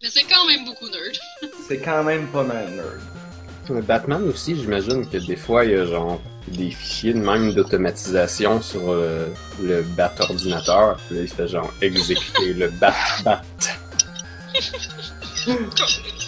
Mais c'est quand même beaucoup nerd. C'est quand même pas mal nerd. Le Batman aussi, j'imagine que des fois, il y a genre des fichiers de même d'automatisation sur euh, le bat ordinateur. Puis là, il fait genre exécuter le bat bat.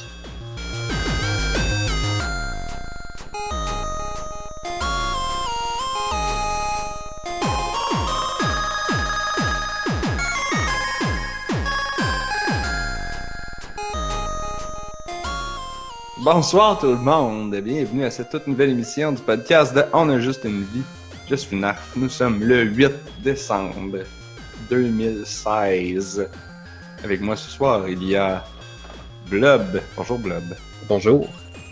Bonsoir tout le monde, bienvenue à cette toute nouvelle émission du podcast de On a juste une vie. Je suis Narf, nous sommes le 8 décembre 2016. Avec moi ce soir, il y a Blob. Bonjour Blob. Bonjour.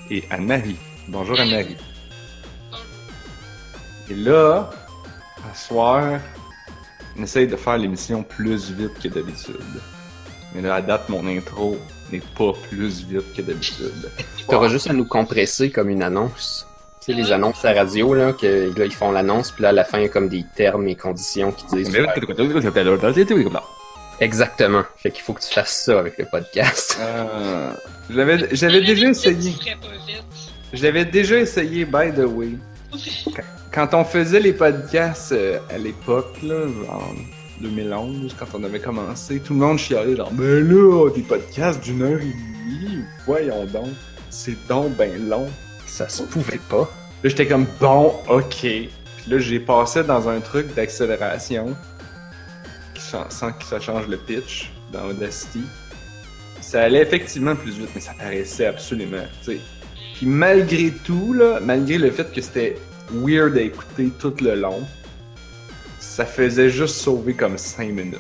Et Anne-Marie. Bonjour Anne-Marie. Et là, ce soir, on essaye de faire l'émission plus vite que d'habitude. Mais là, à date, mon intro n'est pas plus vite que d'habitude. T'auras juste à nous compresser comme une annonce. Tu sais, les annonces à la radio, là, que là, ils font l'annonce, puis là, à la fin, il y a comme des termes et conditions qui disent. Exactement. Fait qu'il faut que tu fasses ça avec le podcast. Euh, j'avais, j'avais déjà essayé. L'avais déjà essayé, by the way. Quand on faisait les podcasts euh, à l'époque, là, en 2011, quand on avait commencé, tout le monde chialait genre, mais là, des podcasts d'une heure et demie, voyons donc, c'est donc ben long. Ça se pouvait pas. Là, j'étais comme, bon, ok. Puis là, j'ai passé dans un truc d'accélération, sans que ça change le pitch dans Audacity. Ça allait effectivement plus vite, mais ça paraissait absolument, tu sais. Puis malgré tout, là, malgré le fait que c'était weird à écouter tout le long, ça faisait juste sauver comme 5 minutes.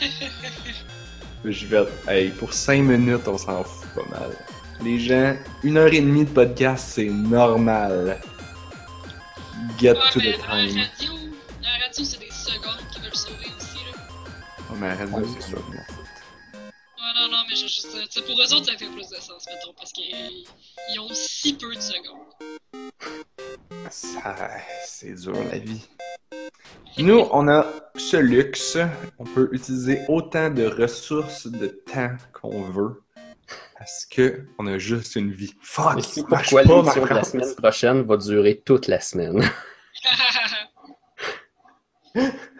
Je vais hey, pour 5 minutes, on s'en fout pas mal. Les gens, une heure et demie de podcast, c'est normal. Get Ouais, to the dans la time. radio, la radio, c'est des secondes qui veulent sauver aussi, là. Oh, mais Ouais, dire c'est ça, Ouais, non, non, mais je, je, pour eux autres, ça fait plus de sens, mettons, parce qu'ils ils ont si peu de secondes. Ça, c'est dur la vie. Nous, on a ce luxe. On peut utiliser autant de ressources de temps qu'on veut. Parce que on a juste une vie. Fuck! C'est pourquoi l'émission de la semaine prochaine va durer toute la semaine?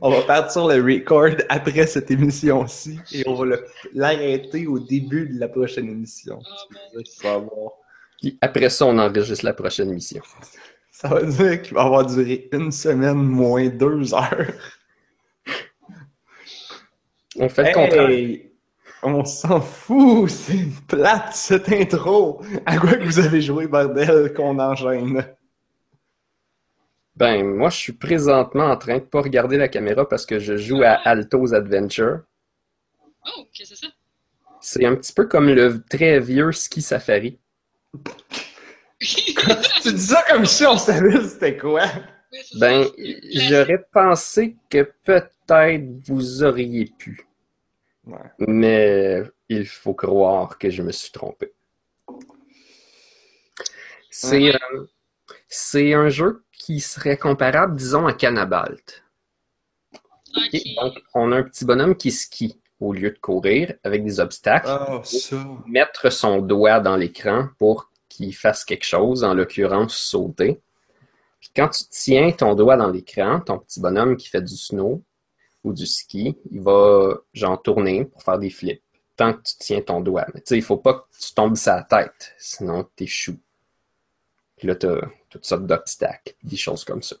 On va partir le record après cette émission-ci et on va l'arrêter au début de la prochaine émission. Ah, Puis après ça, on enregistre la prochaine émission. Ça veut dire qu'il va avoir duré une semaine moins deux heures. On fait le contraire. Hey, on s'en fout, c'est plate cette intro. À quoi que vous avez joué, bordel, qu'on enchaîne? Ben, moi, je suis présentement en train de pas regarder la caméra parce que je joue à Alto's Adventure. Oh, qu'est-ce que c'est ça? C'est un petit peu comme le très vieux Ski Safari. Tu dis ça comme si on savait c'était quoi? Oui, c'est Ben, j'aurais pensé que peut-être vous auriez pu. Ouais. Mais il faut croire que je me suis trompé. C'est euh, c'est un jeu qui serait comparable, disons, à Cannabalt. Ok. Donc, on a un petit bonhomme qui skie au lieu de courir avec des obstacles. Oh, ça. Mettre son doigt dans l'écran pour qu'il fasse quelque chose, en l'occurrence sauter. Puis quand tu tiens ton doigt dans l'écran, ton petit bonhomme qui fait du snow ou du ski, il va genre tourner pour faire des flips tant que tu tiens ton doigt. Mais tu sais, il faut pas que tu tombes sur la tête, sinon t'échoues. Puis là, t'as toutes sortes d'obstacles, des choses comme ça.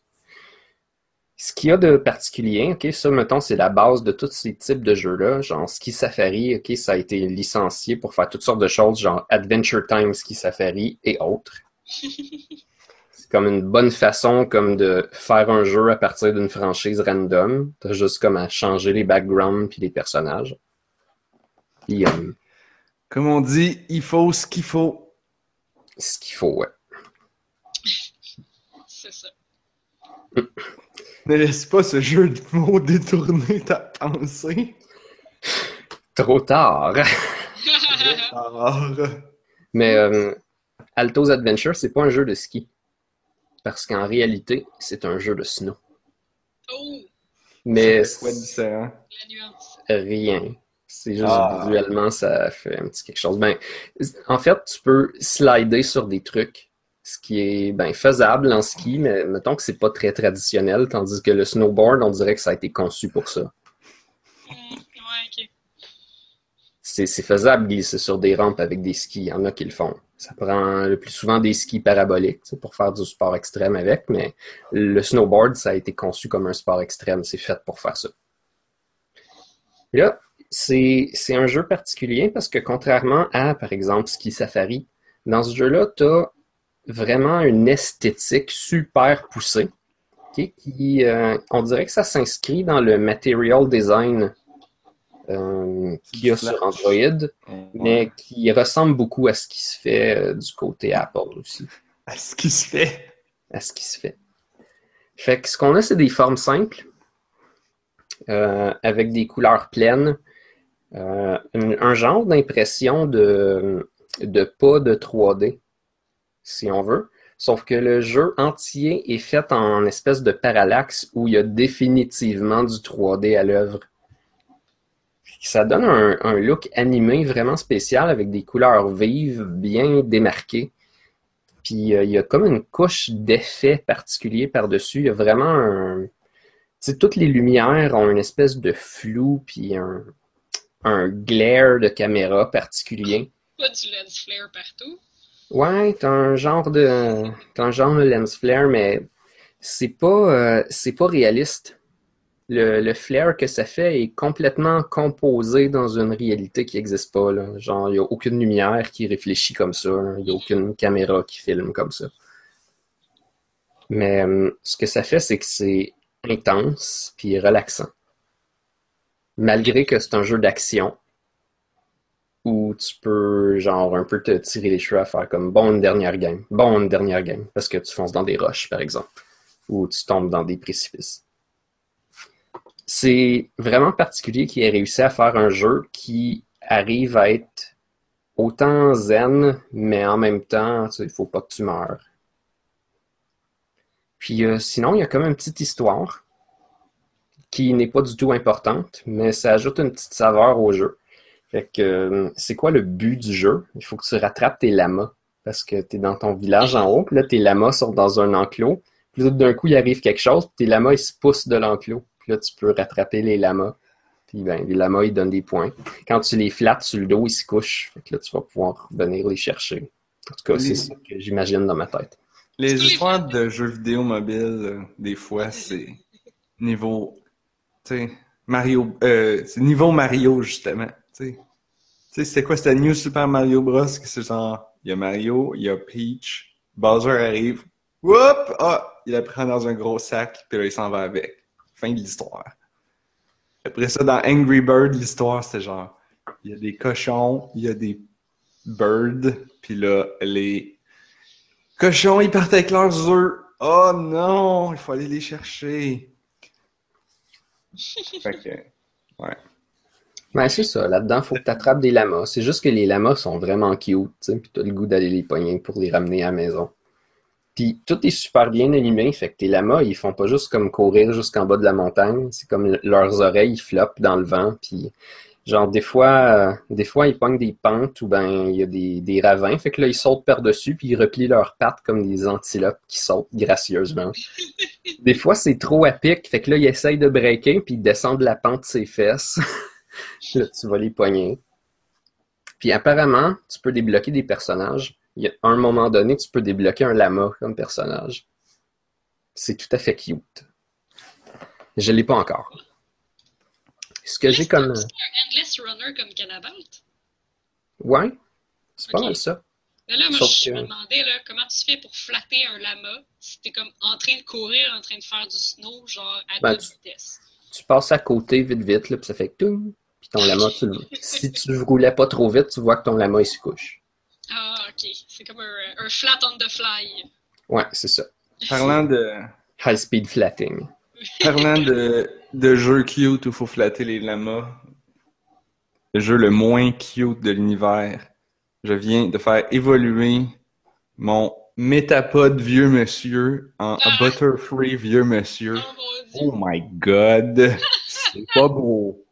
Ce qu'il y a de particulier, ok, ça, mettons, c'est la base de tous ces types de jeux-là. Genre Ski Safari, ok, ça a été licencié pour faire toutes sortes de choses, genre Adventure Time Ski Safari et autres. C'est comme une bonne façon comme de faire un jeu à partir d'une franchise random. T'as juste comme à changer les backgrounds puis les personnages. Puis euh, Comme on dit, il faut ce qu'il faut. ce qu'il faut, ouais. C'est ça. Ne laisse pas ce jeu de mots détourner ta pensée. Trop tard. Alors, Mais euh, Alto's Adventure, c'est pas un jeu de ski. Parce qu'en réalité, c'est un jeu de snow. oh, Mais c'est quoi différent? la nuance. rien. C'est juste Ah. visuellement, ça fait un petit quelque chose. Ben, en fait, tu peux slider sur des trucs, ce qui est ben, faisable en ski, mais mettons que c'est pas très traditionnel, tandis que le snowboard, on dirait que ça a été conçu pour ça. Hmm, ouais, ok. C'est c'est faisable de glisser sur des rampes avec des skis, il y en a qui le font. Ça prend le plus souvent des skis paraboliques pour faire du sport extrême avec, mais le snowboard, ça a été conçu comme un sport extrême, c'est fait pour faire ça. Et là, c'est c'est un jeu particulier parce que contrairement à, par exemple, Ski Safari, dans ce jeu-là, tu as vraiment une esthétique super poussée. qui, euh, on dirait que ça s'inscrit dans le material design euh, qu'il y a sur Android, mais qui ressemble beaucoup à ce qui se fait euh, du côté Apple aussi, À ce qui se fait. à ce qui se fait. Fait que ce qu'on a, c'est des formes simples, avec des couleurs pleines, un, un genre d'impression de, de pas de 3D, si on veut. Sauf que le jeu entier est fait en espèce de parallaxe où il y a définitivement du 3D à l'œuvre. Ça donne un, look animé vraiment spécial avec des couleurs vives, bien démarquées. Puis euh, il y a comme une couche d'effet particulier par-dessus. Il y a vraiment un... Tu sais, toutes les lumières ont une espèce de flou, puis un, un glare de caméra particulier. Pas du flare partout. Ouais, t'as un genre de, un genre de lens flare, mais c'est pas, euh, c'est pas réaliste. Le, le flare que ça fait est complètement composé dans une réalité qui n'existe pas. Genre, il n'y a aucune lumière qui réfléchit comme ça. Il n'y a aucune caméra qui filme comme ça. Mais euh, ce que ça fait, c'est que c'est intense puis relaxant. Malgré que c'est un jeu d'action, où tu peux, genre, un peu te tirer les cheveux à faire comme bon, une dernière game, bon, une dernière game, parce que tu fonces dans des roches, par exemple, ou tu tombes dans des précipices. C'est vraiment particulier qu'il ait réussi à faire un jeu qui arrive à être autant zen, mais en même temps, il faut pas que tu meurs. Puis euh, sinon, il y a comme une petite histoire qui n'est pas du tout importante, mais ça ajoute une petite saveur au jeu. Fait que euh, c'est quoi le but du jeu? Il faut que tu rattrapes tes lamas. Parce que tu es dans ton village en haut, puis là, tes lamas sont dans un enclos. Puis d'un coup, il arrive quelque chose, puis tes lamas, ils se poussent de l'enclos. Puis là, tu peux rattraper les lamas. Puis ben, les lamas, ils donnent des points. Quand tu les flattes sur le dos, ils se couchent. Fait que là, tu vas pouvoir venir les chercher. En tout cas, c'est ça que j'imagine dans ma tête. Les histoires de jeux vidéo mobiles, euh, des fois, c'est niveau, tu sais, Mario, euh, c'est niveau Mario, justement, tu sais. C'était quoi, c'était New Super Mario Bros, que c'est genre, il y a Mario, il y a Peach, Bowser arrive, whoop, ah, il la prend dans un gros sac, puis là, il s'en va avec. Fin de l'histoire. Après ça, dans Angry Bird, l'histoire, c'était genre, il y a des cochons, il y a des birds, puis là, les cochons, ils partent avec leurs œufs. Oh non, il faut aller les chercher. Fait que, ouais. Ben, c'est ça. Là-dedans, faut que tu des lamas. C'est juste que les lamas sont vraiment cute, tu sais, puis t'as le goût d'aller les pogner pour les ramener à la maison. Puis tout est super bien animé, fait que tes lamas, ils font pas juste comme courir jusqu'en bas de la montagne. C'est comme le- leurs oreilles, floppent dans le vent, puis genre des fois, euh, des fois ils pognent des pentes ou ben il y a des, des ravins, fait que là ils sautent par-dessus puis ils replient leurs pattes comme des antilopes qui sautent gracieusement. Des fois c'est trop à pic, fait que là ils essayent de breaker puis ils descendent la pente de ses fesses. Là, tu vas les pogner. Puis apparemment, tu peux débloquer des personnages. Il y a un moment donné, tu peux débloquer un lama comme personnage. C'est tout à fait cute. Je l'ai pas encore. Ce que j'ai comme. C'est un endless runner comme Canabalt. Ouais, c'est pas mal ça. Mais là, moi, Sauf je que- me demandais là, comment tu fais pour flatter un lama si t'es comme en train de courir, en train de faire du snow, genre à Ben, toute tu- vitesse. Tu passes à côté vite vite, là, puis ça fait tout. Ton lama, tu le... si tu roulais pas trop vite, tu vois que ton lama il se couche. Ah, ok. C'est comme un, un flat on the fly. Ouais, c'est ça. Parlant de, High speed flatting. parlant de, de jeux cute où il faut flatter les lamas, le jeu le moins cute de l'univers, je viens de faire évoluer mon Métapod vieux monsieur en Ah. Butterfree vieux monsieur. Oh mon dieu. Oh my god, c'est pas beau.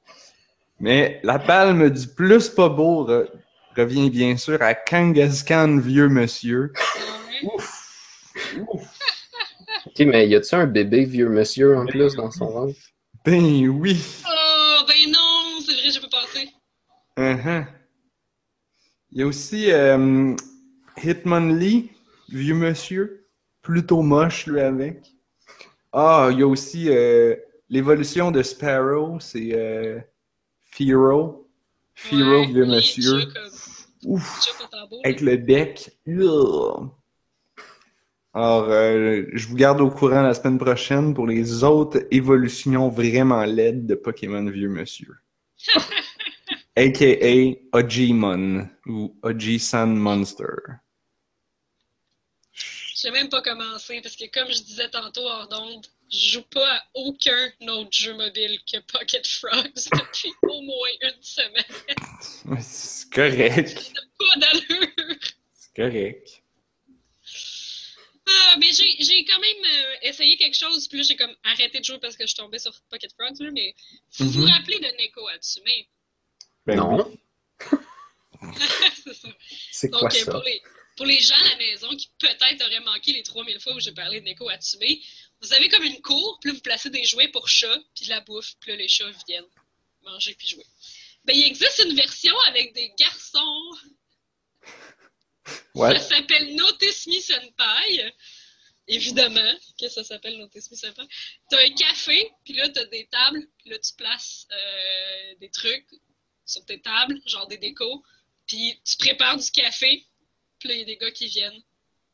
Mais la palme du plus pas beau re- revient bien sûr à Kangaskhan Vieux Monsieur. Ouf! Ouf! Ok, mais y a-tu un bébé vieux monsieur en plus dans son ventre? Ben oui! Oh, ben non, c'est vrai, je peux passer. Uh-huh. Il y a aussi euh, Hitmonlee, Vieux Monsieur. Plutôt moche, lui, avec. Ah, il y a aussi euh, l'évolution de Sparrow, c'est euh, Firo. Firo, Ouais, Vieux Monsieur. comme- Ouf! avec le bec. Alors, euh, je vous garde au courant la semaine prochaine pour les autres évolutions vraiment laides de Pokémon Vieux Monsieur. A.K.A. Ojimon ou Oji-san Monster. Je sais même pas commencer parce que comme je disais tantôt hors d'onde, je joue pas à aucun autre jeu mobile que Pocket Frogs depuis au moins une semaine. C'est correct. Pas d'allure. C'est correct. Ah, mais j'ai j'ai quand même euh, essayé quelque chose, puis là j'ai comme arrêté de jouer parce que je suis tombée sur Pocket Frogs, là, mais vous vous Mhm. rappelez de Neko Atsume? Ben non. C'est ça. C'est Donc, quoi euh, ça? pour les, pour les gens à la maison qui peut-être auraient manqué les 3000 fois où j'ai parlé de Neko Atsume, vous avez comme une cour, puis là, vous placez des jouets pour chats, puis de la bouffe, puis là, les chats viennent manger puis jouer. Ben, il existe une version avec des garçons. What? Ça s'appelle Notice Me Senpai. Évidemment que ça s'appelle Notice Me Senpai. T'as un café, puis là, t'as des tables, puis là, tu places euh, des trucs sur tes tables, genre des décos, puis tu prépares du café, puis là, il y a des gars qui viennent,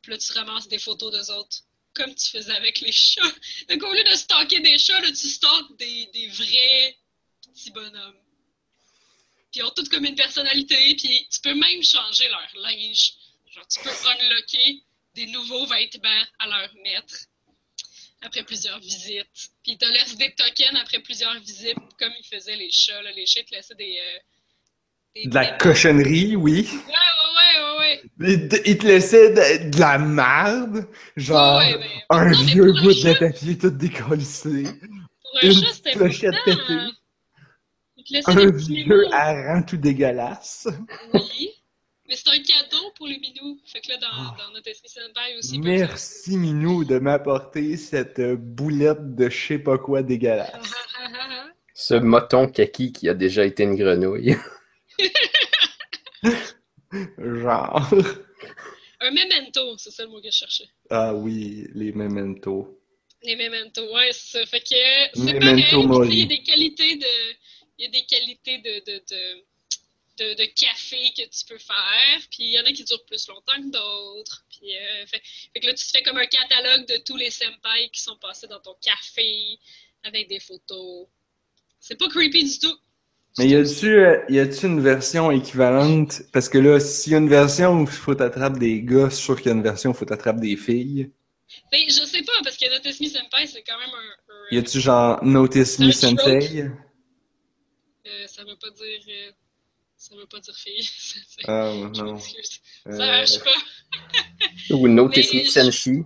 puis là, tu ramasses des photos d'eux autres, comme tu faisais avec les chats. Donc, au lieu de stocker des chats, là, tu stockes des, des vrais petits bonhommes. Puis ils ont toutes comme une personnalité, puis tu peux même changer leur linge. Genre, tu peux unlocker des nouveaux vêtements à leur mettre après plusieurs visites. Puis ils te laissent des tokens après plusieurs visites, comme ils faisaient les chats. Là. Les chats te laissaient des... euh, des De la cochonnerie, oui. Ouais, ouais. Il te, il te laissait de, de la merde. Genre, Ouais, ouais, mais- un non, vieux bout de papier tout décollissé. Pour un une chat, clochette pétée. Laissaient Un vieux hareng tout dégueulasse. Oui. Mais c'est un cadeau pour les minous. Fait que là, dans, Ah. dans notre esprit aussi. Merci, Minou, de m'apporter cette euh, boulette de je sais pas quoi dégueulasse. ça. Ce moton kaki qui a déjà été une grenouille. Genre. un memento, c'est ça le mot que je cherchais. Ah oui, les mementos. Les memento, ouais, c'est ça. Fait que c'est pareil. Il y a des qualités de. Il y a des qualités de, de, de, de, de café que tu peux faire. Puis il y en a qui durent plus longtemps que d'autres. Puis euh, fait, fait que là, tu te fais comme un catalogue de tous les senpai qui sont passés dans ton café avec des photos. C'est pas creepy du tout. Mais y a-tu euh, y a-tu une version équivalente? Parce que là, s'il y a une version où il faut t'attraper des gars, je suis sûr qu'il y a une version où il faut t'attraper des filles. Ben, je sais pas, parce que Notice Me Senpai, c'est quand même un. un- Y a-tu genre Notice Me Un Sensei? euh, ça veut pas dire. euh, ça veut pas dire fille. Ah je non. Euh, Ça marche pas. Ou Notice Mais- Me Senshi.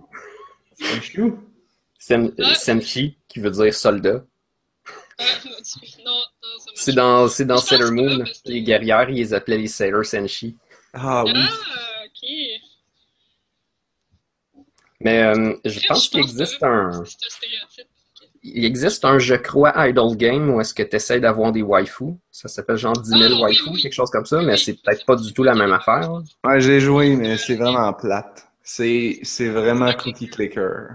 Ah. euh, Senshi, qui veut dire soldat. Non, non, ça C'est dans, c'est dans Sailor Moon. Les guerrières, ils les appelaient les Sailor Senshi. Ah oui. Ah, ok. Mais euh, je pense qu'il existe un, il existe un, je crois, idle game où est-ce que tu essaies d'avoir des waifus. Ça s'appelle genre 10 000 Ah, waifus, oui. quelque chose comme ça, mais Oui, c'est peut-être pas du tout la même affaire. Ouais, j'ai joué, mais c'est vraiment plate. C'est, c'est vraiment Cookie Clicker.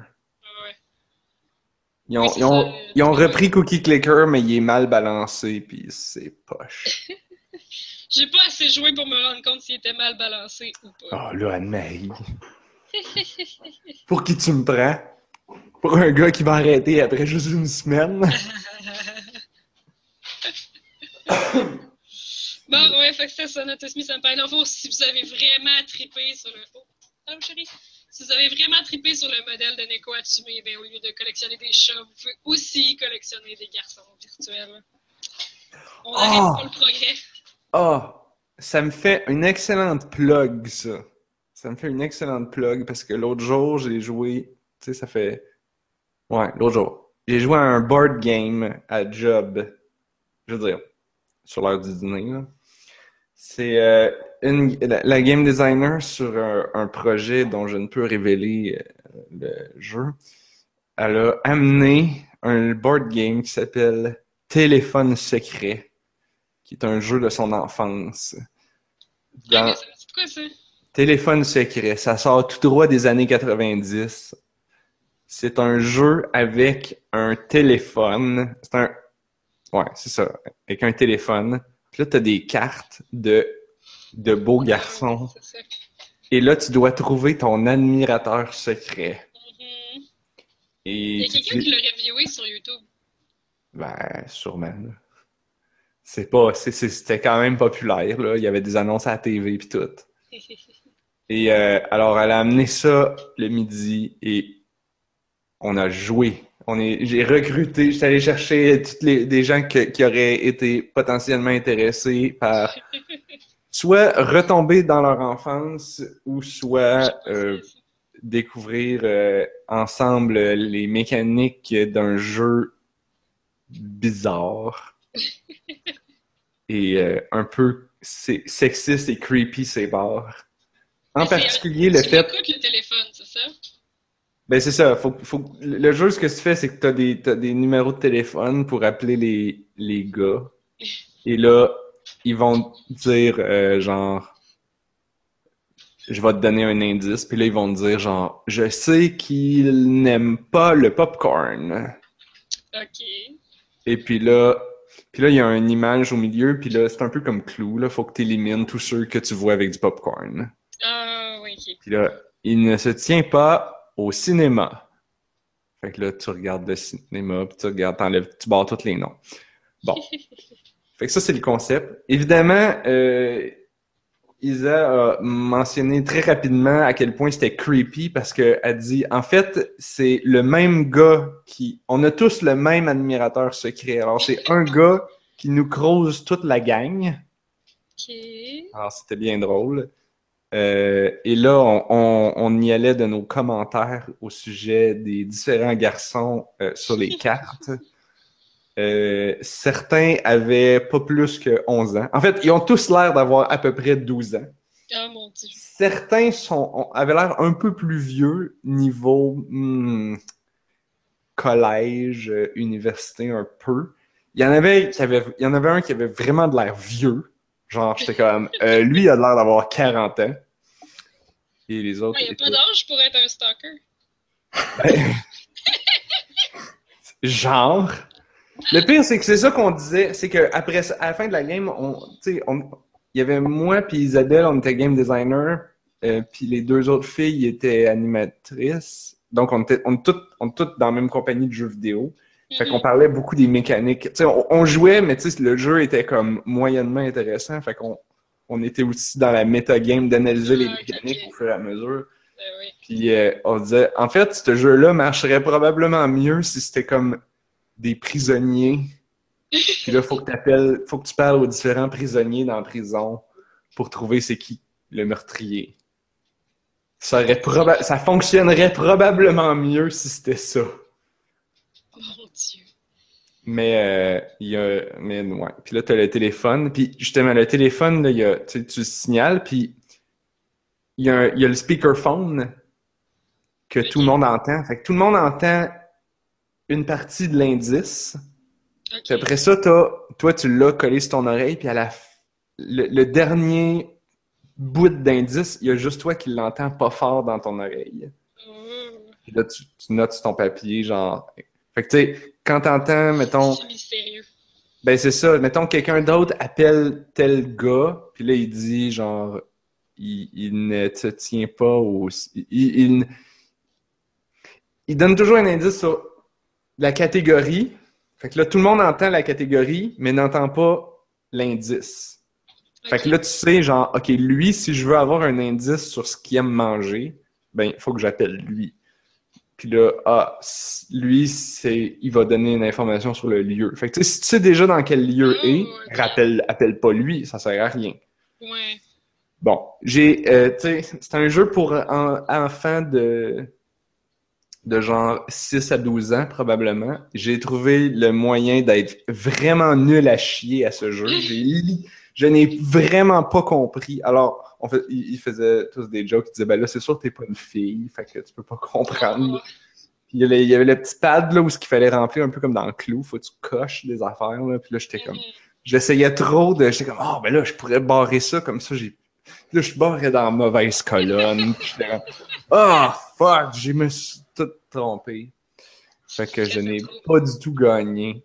Ils ont, Oui, c'est ils ont, ça, ils ont repris Cookie Clicker, mais il est mal balancé, puis c'est poche. J'ai pas assez joué pour me rendre compte s'il était mal balancé ou pas. Oh là, Anne-Marie. Pour qui tu me prends? Pour un gars qui va arrêter après juste une semaine? Bon, ouais, fait que c'est ça, notre Smith le fond, si vous avez vraiment trippé sur le. Oh, chérie? Si vous avez vraiment trippé sur le modèle de Neko Atsume, ben, au lieu de collectionner des chats, vous pouvez aussi collectionner des garçons virtuels. On Ah! n'arrête pas le progrès. Ah, ça me fait une excellente plug, ça. Ça me fait une excellente plug parce que l'autre jour, j'ai joué, tu sais, ça fait... Ouais, l'autre jour. J'ai joué à un board game à Job. Je veux dire, sur l'heure du dîner. là. C'est euh, une, la, la game designer sur un, un projet dont je ne peux révéler euh, le jeu. Elle a amené un board game qui s'appelle Téléphone secret, qui est un jeu de son enfance. Ah, Dans- quoi? Téléphone secret, ça sort tout droit des années 90. C'est un jeu avec un téléphone. C'est un. Ouais, c'est ça. Avec un téléphone. Puis là, t'as des cartes de, de beaux garçons. Ça. Et là, tu dois trouver ton admirateur secret. Mhm. Et Il y a quelqu'un qui l'a reviewé sur YouTube. Ben, sûrement. C'est pas. C'était quand même populaire, là. Il y avait des annonces à la TV pis tout. Et euh, alors, elle a amené ça le midi et on a joué. On est, j'ai recruté, j'étais allé chercher toutes les, des gens que- qui auraient été potentiellement intéressés par soit retomber dans leur enfance ou soit euh, découvrir euh, ensemble les mécaniques d'un jeu bizarre et euh, un peu sexiste et creepy, c'est barre. En Mais particulier, le tu fait écoutes le téléphone, c'est ça? ben c'est ça, faut, faut, le jeu, ce que tu fais, c'est que des, t'as des numéros de téléphone pour appeler les, les gars. Et là, ils vont te dire, euh, genre, je vais te donner un indice. Puis là, ils vont te dire, genre, je sais qu'il n'aime pas le popcorn. Ok. Et puis là, puis là, il y a une image au milieu. Puis là, c'est un peu comme Clou, là. Faut que tu élimines tous ceux que tu vois avec du popcorn. Ah, oui, ok. Puis là, il ne se tient pas au cinéma. Fait que là, tu regardes le cinéma, puis tu regardes, t'enlèves, tu barres tous les noms. Bon. Fait que ça, c'est le concept. Évidemment, euh, Isa a mentionné très rapidement à quel point c'était creepy parce qu'elle dit, en fait, c'est le même gars qui... On a tous le même admirateur secret. Alors, c'est un gars qui nous croise toute la gang. Ok. Alors, c'était bien drôle. Euh, et là, on, on- on y allait de nos commentaires au sujet des différents garçons euh, sur les cartes. Euh, certains avaient pas plus que 11 ans. En fait, ils ont tous l'air d'avoir à peu près 12 ans. Oh mon dieu. Certains sont, ont- avaient l'air un peu plus vieux, niveau hmm, collège, euh, université, un peu. Il y en avait qui avaient, il y en avait un qui avait vraiment de l'air vieux. Genre, j'étais comme, euh, lui, il a l'air d'avoir 40 ans. Et les autres. Il n'y a pas d'âge pour être un stalker. Ben, Genre. Le pire, c'est que c'est ça qu'on disait, c'est que après ça- à la fin de la game, on, on, il y avait moi puis Isabelle, on était game designer, euh, puis les deux autres filles étaient animatrices. Donc on était, on toutes, on est toutes dans la même compagnie de jeux vidéo. Fait qu'on parlait beaucoup des mécaniques. On, on jouait, mais le jeu était comme moyennement intéressant. Fait qu'on, on était aussi dans la métagame d'analyser les Ah, mécaniques au fur et à mesure. Ben. Puis euh, on disait, en fait, ce jeu-là marcherait probablement mieux si c'était comme des prisonniers. Puis là, faut que t'appelles, faut que tu parles aux différents prisonniers dans la prison pour trouver c'est qui le meurtrier. Ça aurait proba- ça fonctionnerait probablement mieux si c'était ça. Mon dieu. Mais euh, il y a, mais ouais. Puis là, t'as le téléphone. Puis justement, le téléphone, là, y a, tu, tu le signales. Puis il y y a le speakerphone que tout le monde entend. Fait que tout le monde entend une partie de l'indice. Puis après ça, toi, tu l'as collé sur ton oreille. Puis à la, le, le dernier bout d'indice, il y a juste toi qui l'entends pas fort dans ton oreille. Oh. Puis là, tu, tu notes sur ton papier, genre. Fait que tu sais, quand t'entends, mettons. C'est mystérieux. Ben c'est ça. Mettons quelqu'un d'autre appelle tel gars, puis là il dit genre il, il ne te tient pas au. Il, il, il donne toujours un indice sur la catégorie. Fait que là tout le monde entend la catégorie, mais n'entend pas l'indice. Fait que là tu sais genre ok lui si je veux avoir un indice sur ce qu'il aime manger, ben il faut que j'appelle lui. Puis là, ah, lui, c'est, il va donner une information sur le lieu. Fait que, si tu sais déjà dans quel lieu Oh, est, rappelle, appelle pas lui, ça sert à rien. Ouais. Bon, j'ai, euh, tu sais, c'est un jeu pour en- enfants de, de genre 6 à 12 ans, probablement, j'ai trouvé le moyen d'être vraiment nul à chier à ce jeu. J'ai je n'ai vraiment pas compris. Alors, fait, ils faisaient tous des jokes, ils disaient, ben là, c'est sûr que t'es pas une fille, fait que tu peux pas comprendre. Il y, avait, il y avait le petit pad là où ce qu'il fallait remplir un peu comme dans le clou, faut que tu coches des affaires, là. Puis là, j'étais comme, j'essayais trop de, j'étais comme, oh, ben là, je pourrais barrer ça comme ça, j'ai Là, je barrais dans la mauvaise colonne. Oh, fuck, je me suis tout trompé. Fait que je n'ai pas du tout gagné.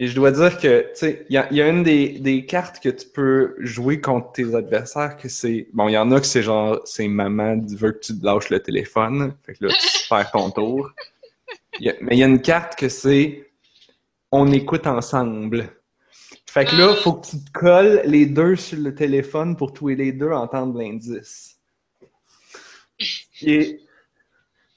Et je dois dire que, tu sais, il y a, une des, des, cartes que tu peux jouer contre tes adversaires que c'est. Bon, il y en a que c'est genre, c'est maman veut que tu te lâches le téléphone. Fait que là, tu perds ton tour. mais il y a une carte que c'est on écoute ensemble. Fait que là, il faut que tu te colles les deux sur le téléphone pour tous les deux entendre l'indice. Et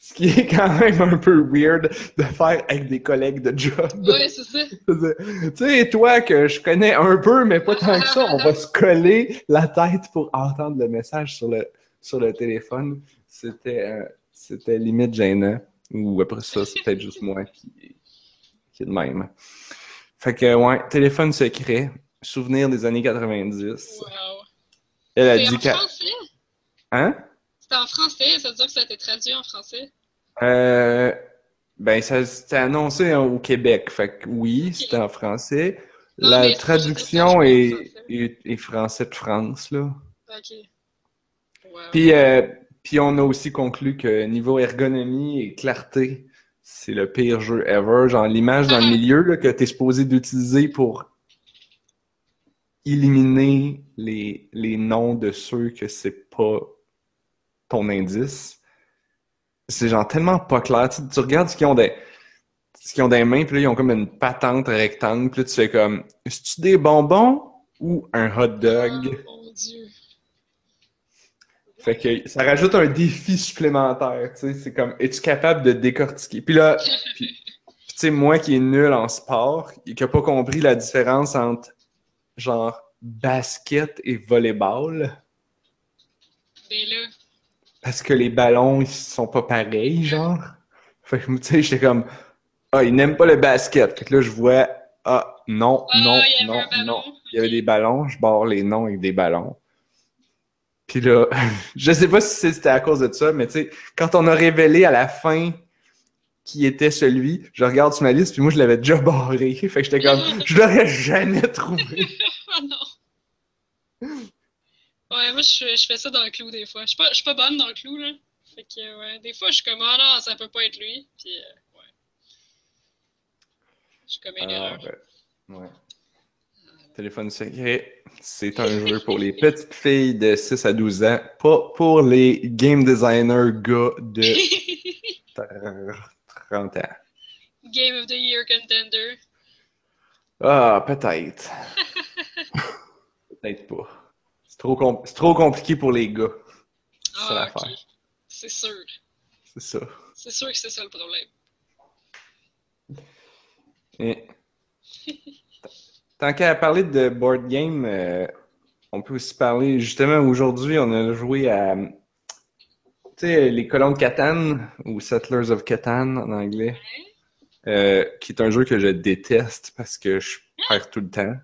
ce qui est quand même un peu weird de faire avec des collègues de job. Oui, c'est ça. tu sais, toi que je connais un peu, mais pas tant que ça, on va se coller la tête pour entendre le message sur le, sur le téléphone. C'était euh, c'était limite gênant. Ou après ça, c'est peut-être juste moi qui, qui est de même. Fait que, ouais, téléphone secret, souvenir des années 90. Wow. Elle a dit qu'elle. français? Hein? C'était en français, ça veut dire que ça a été traduit en français? Euh. Ben, ça c'était annoncé au Québec. Fait que oui, c'était en français. La traduction est, est, français de France, là. OK. Wow. Puis, euh, puis on a aussi conclu que niveau ergonomie et clarté, c'est le pire jeu ever. Genre, l'image dans le milieu là, que tu es supposé d'utiliser pour éliminer les, les noms de ceux que c'est pas ton indice. C'est genre tellement pas clair. Tu, tu regardes ce qu'ils ont des ce qu'ils ont des mains, puis là, ils ont comme une patente rectangle, puis là, tu fais comme, est-ce des bonbons ou un hot dog? Oh, mon Dieu. Fait que ça rajoute un défi supplémentaire, tu sais, c'est comme, es-tu capable de décortiquer? Puis là, tu sais, moi qui est nul en sport, et qui a pas compris la différence entre, genre, basket et volleyball. Ben là. Parce que les ballons, ils sont pas pareils, genre. Fait que, tu sais, j'étais comme, ah, ils n'aiment pas le basket. Fait que là, je vois, ah, non, ah, non, non, non. Il y avait des ballons, je barre les noms avec des ballons. Puis là, je sais pas si c'était à cause de ça, mais tu sais, quand on a révélé à la fin qui était celui, je regarde sur ma liste, puis moi, je l'avais déjà barré. Fait que j'étais comme, je l'aurais jamais trouvé. oh non! Ouais, moi, je, je, fais ça dans le clou des fois. Je suis pas, je suis pas bonne dans le clou, là. Fait que, ouais, des fois, je suis comme, oh non, ça peut pas être lui. Puis, euh, ouais. Je commets une ah, erreur. ouais. Téléphone secret, c'est un jeu pour les petites filles de 6 à 12 ans, pas pour les game designers gars de 30 ans. Game of the Year contender. Ah, peut-être. peut-être pas. C'est trop, compliqué pour les gars. C'est ah. C'est sûr. C'est ça. C'est sûr que c'est ça le problème. Et... Tant qu'à parler de board game, euh, on peut aussi parler, justement, aujourd'hui, on a joué à, tu sais, les colons de Catan, ou Settlers of Catan en anglais, euh, qui est un jeu que je déteste parce que je perds tout le temps.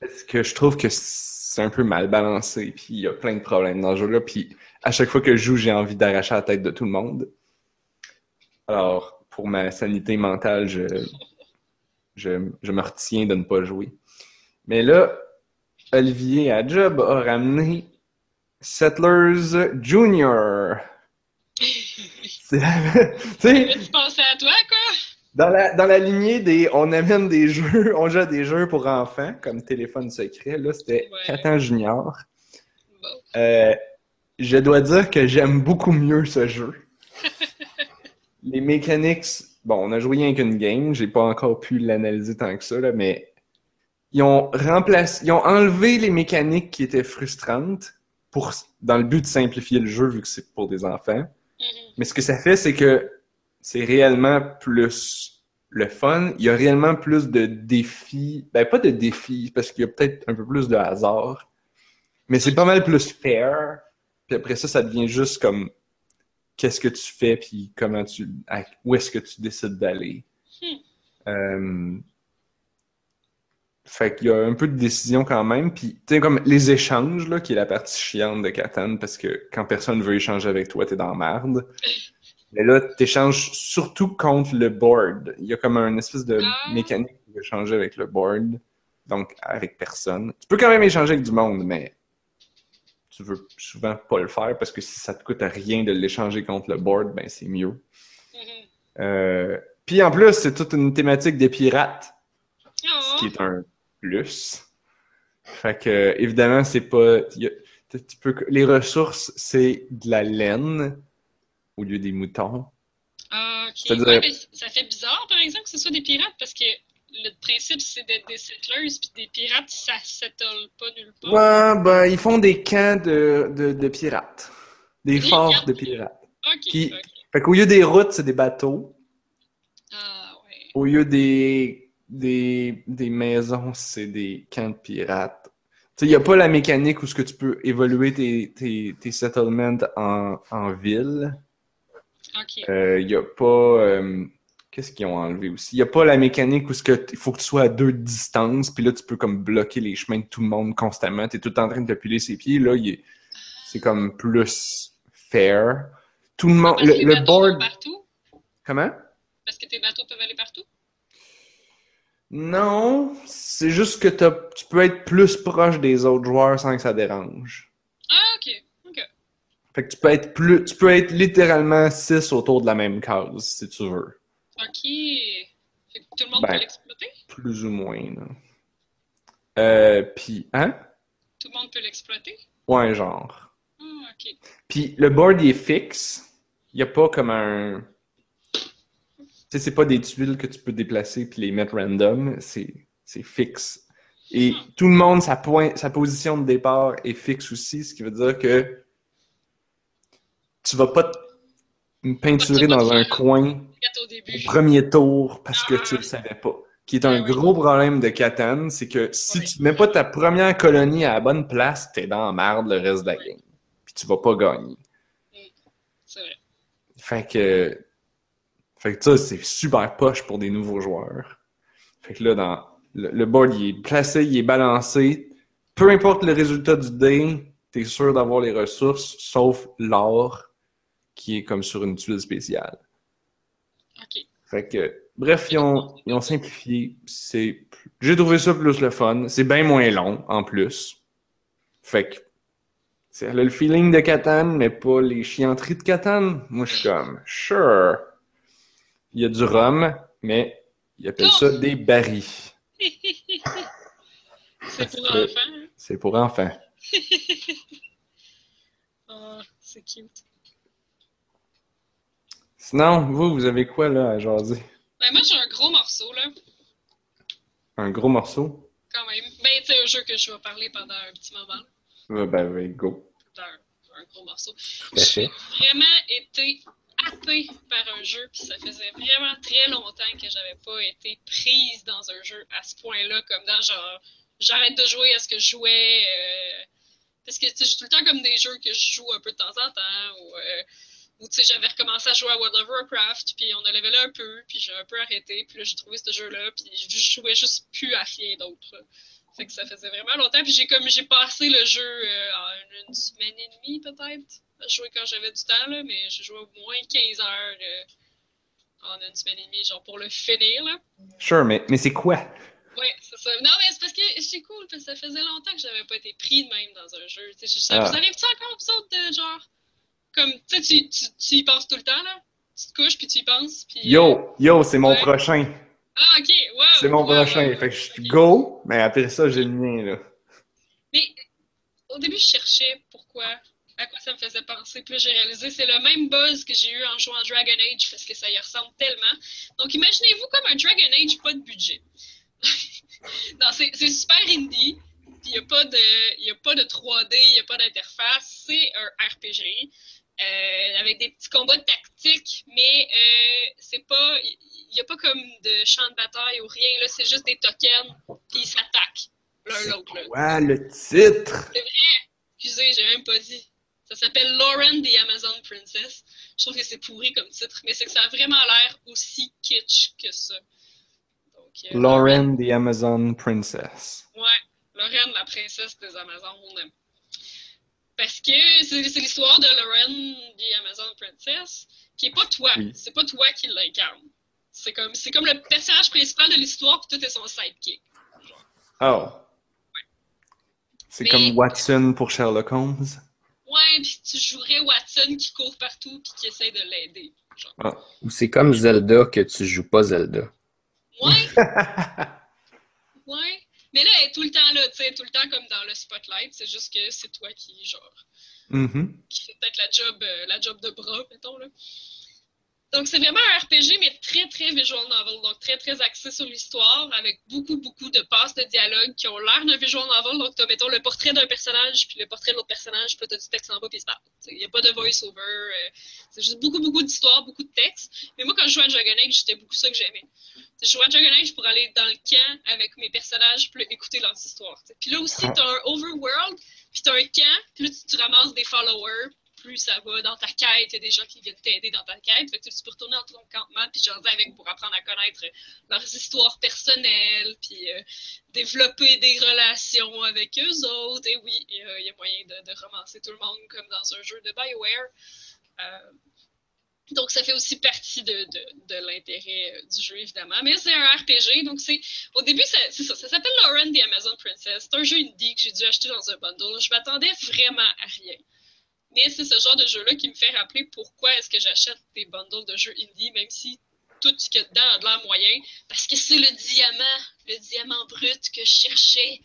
Parce que je trouve que c'est un peu mal balancé, puis il y a plein de problèmes dans ce jeu-là, puis à chaque fois que je joue, j'ai envie d'arracher la tête de tout le monde. Alors, pour ma sanité mentale, je je, me retiens de ne pas jouer. Mais là, Olivier à Job a ramené Settlers Junior. tu pensais à toi? Dans la, dans la lignée des on amène des jeux, on joue des jeux pour enfants, comme téléphone secret, là, c'était Catan Junior. Euh, je dois dire que j'aime beaucoup mieux ce jeu. Les mécaniques bon, on a joué rien qu'une game, j'ai pas encore pu l'analyser tant que ça, là, mais ils ont remplacé, ils ont enlevé les mécaniques qui étaient frustrantes pour, dans le but de simplifier le jeu vu que c'est pour des enfants. Mm-hmm. Mais ce que ça fait, c'est que c'est réellement plus le fun. Il y a réellement plus de défis. Ben, pas de défis, parce qu'il y a peut-être un peu plus de hasard. Mais c'est pas mal plus fair. Puis après ça, ça devient juste comme qu'est-ce que tu fais, puis comment tu, à- où est-ce que tu décides d'aller. Hmm. Euh, fait qu'il y a un peu de décision quand même, puis tu sais, comme les échanges, là, qui est la partie chiante de Catan, parce que quand personne veut échanger avec toi, t'es dans la merde. Mais là, t'échanges surtout contre le board. Il y a comme un espèce de Ah. mécanique pour échanger avec le board, donc avec personne. Tu peux quand même échanger avec du monde, mais tu veux souvent pas le faire parce que si ça te coûte rien de l'échanger contre le board, ben c'est mieux. Mhm. Euh, Puis en plus, c'est toute une thématique des pirates, Oh. ce qui est un plus. Fait que évidemment, c'est pas. a- tu- tu peux- les ressources, c'est de la laine au lieu des moutons. Ah, ok. Ouais, mais ça fait bizarre, par exemple, que ce soit des pirates, parce que le principe, c'est d'être des settlers, puis des pirates, ça settle pas nulle part. Ouais, ben ils font des camps de, de, de pirates. Des forts camps de pirates. Ok, Qui- ok. Fait qu'au lieu des routes, c'est des bateaux. Ah, ouais. Au lieu des, des, des maisons, c'est des camps de pirates. Tu il n'y a pas la mécanique où ce que tu peux évoluer tes, tes, tes settlements en, en ville. Ok. Il n'y a pas... euh, Qu'est-ce qu'ils ont enlevé aussi? Il n'y a pas la mécanique où il faut que tu sois à deux de distance, puis là, tu peux comme bloquer les chemins de tout le monde constamment. Tu es tout en train de te piler ses pieds. Là, c'est comme plus fair. Tout le monde... Le, board... partout? Comment? Parce que tes bateaux peuvent aller partout? Non, c'est juste que tu peux être plus proche des autres joueurs sans que ça dérange. Ah, ok. Fait que tu peux être plus, tu peux être littéralement 6 autour de la même case, si tu veux. Ok. Fait que tout le monde Ben. peut l'exploiter? Plus ou moins, là. Euh, pis, hein? Tout le monde peut l'exploiter? Ouais, genre. Ah, ok. Puis le board, il est fixe. Il y a pas comme un... Tu sais, c'est pas des tuiles que tu peux déplacer puis les mettre random. C'est, fixe. Et tout le monde, sa, point, sa position de départ est fixe aussi, ce qui veut dire que tu vas pas te peinturer dans un coin au premier tour parce que tu le savais pas. Qui est un gros problème de Catan, c'est que si tu mets pas ta première colonie à la bonne place, t'es dans la merde le reste de la game. Puis tu vas pas gagner. C'est vrai. Fait que. Fait que ça, c'est super poche pour des nouveaux joueurs. Fait que là, dans. Le, le board, il est placé, il est balancé. Peu importe le résultat du dé, t'es sûr d'avoir les ressources, sauf l'or, qui est comme sur une tuile spéciale. Ok. Fait que, bref, ils ont, ils ont simplifié. C'est, j'ai trouvé ça plus le fun. C'est bien moins long, en plus. Fait que, c'est le feeling de Catan, mais pas les chianteries de Catan. Moi, je suis comme, sure. Il y a du rhum, mais ils appellent ça des barils. c'est pour enfants. hein? C'est pour enfants. Ah, c'est cute. Sinon, vous, vous avez quoi, là, à jaser? Ben, moi, j'ai un gros morceau, là, Un gros morceau? quand même. Ben, c'est un jeu que je vais parler pendant un petit moment. Euh, ben, oui, go. Un, un gros morceau. à fait. J'ai vraiment été happée par un jeu, puis ça faisait vraiment très longtemps que j'avais pas été prise dans un jeu à ce point-là, comme dans genre, j'arrête de jouer à ce que je jouais. euh, parce que j'ai tout le temps comme des jeux que je joue un peu de temps en temps, ou, euh, ou tu sais, j'avais recommencé à jouer à World of Warcraft, puis on a levelé un peu, puis j'ai un peu arrêté, puis là j'ai trouvé ce jeu-là, puis je jouais juste plus à rien d'autre. Fait que ça faisait vraiment longtemps, puis j'ai comme j'ai passé le jeu euh, en une semaine et demie peut-être. Je jouais quand j'avais du temps, là, mais j'ai joué au moins 15 heures euh, en une semaine et demie, genre pour le finir, là. Sure, mais, mais c'est quoi? Ouais, c'est ça. Non, mais c'est parce que c'est cool, parce que ça faisait longtemps que j'avais pas été pris de même dans un jeu. Ça Ah. vous arrive-tu encore, vous autres, de genre. Comme, tu sais, tu, tu, y penses tout le temps, là? Tu te couches, puis tu y penses, puis. euh, Yo, yo, c'est mon Ouais. prochain. Ah, ok, wow! C'est mon wow, prochain. wow, Fait que je suis ok. go, mais après ça, j'ai le mien, là. Mais au début, je cherchais pourquoi, à quoi ça me faisait penser. Puis j'ai réalisé c'est le même buzz que j'ai eu en jouant à Dragon Age parce que ça y ressemble tellement. Donc, imaginez-vous comme un Dragon Age, pas de budget. non, c'est super indie. Puis il n'y a, pas de- y a pas de 3D, il n'y a pas d'interface. C'est un RPG. Euh, avec des petits combats tactiques, mais euh, c'est pas. Il n'y a pas comme de champ de bataille ou rien. là C'est juste des tokens, puis ils s'attaquent l'un l'autre. là. Ouais, le titre! Excusez, j'ai même pas dit. Ça s'appelle Lauren the Amazon Princess. Je trouve que c'est pourri comme titre, mais c'est que ça a vraiment l'air aussi kitsch que ça. Donc, euh, Lauren the Amazon Princess. Ouais, Lauren, la princesse des Amazones. Parce que c'est l'histoire de Lauren the Amazon Princess, qui est pas toi. Oui. C'est pas toi qui l'incarne. C'est comme, c'est comme le personnage principal de l'histoire, puis tout est son sidekick. Oh. C'est comme Watson pour Sherlock Holmes. Ouais, puis tu jouerais Watson qui court partout puis qui essaie de l'aider. Genre. Ou c'est comme Zelda que tu joues pas Zelda. Ouais. ouais. Mais là, elle est tout le temps là, tu sais, tout le temps comme dans le spotlight. C'est juste que c'est toi qui, genre, Mhm. qui fait peut-être la job, euh, la job de bras, mettons, là. Donc, c'est vraiment un RPG, mais très, très visual novel. Donc, très, très axé sur l'histoire, avec beaucoup, beaucoup de passes de dialogue qui ont l'air d'un visual novel. Donc, t'as, mettons, le portrait d'un personnage, puis le portrait de l'autre personnage, puis là, t'as du texte en bas, puis il. Il n'y a pas de voice-over. euh, c'est juste beaucoup, beaucoup d'histoire, beaucoup de texte. Mais moi, quand je jouais à Dragon Age, c'était beaucoup ça que j'aimais. Je jouais à Dragon Age pour aller dans le camp avec mes personnages, puis écouter leurs histoires. Puis là aussi, Ah. t'as un overworld, puis t'as un camp, puis là, tu, tu ramasses des followers, plus ça va dans ta quête, il y a des gens qui viennent t'aider dans ta quête. Fait que tu peux retourner dans ton campement, puis jaser avec pour apprendre à connaître leurs histoires personnelles, puis euh, développer des relations avec eux autres. Et oui, il y a- moyen de, romancer tout le monde comme dans un jeu de BioWare. Euh, donc, ça fait aussi partie de, l'intérêt euh, du jeu, évidemment. Mais c'est un RPG, donc c'est. Au début, c'est ça. Ça s'appelle Lauren the Amazon Princess. C'est un jeu indie que j'ai dû acheter dans un bundle. Je m'attendais vraiment à rien. Mais c'est ce genre de jeu-là qui me fait rappeler pourquoi est-ce que j'achète des bundles de jeux indie, même si tout ce qu'il y a dedans a de l'air moyen. Parce que c'est le diamant, le diamant brut que je cherchais.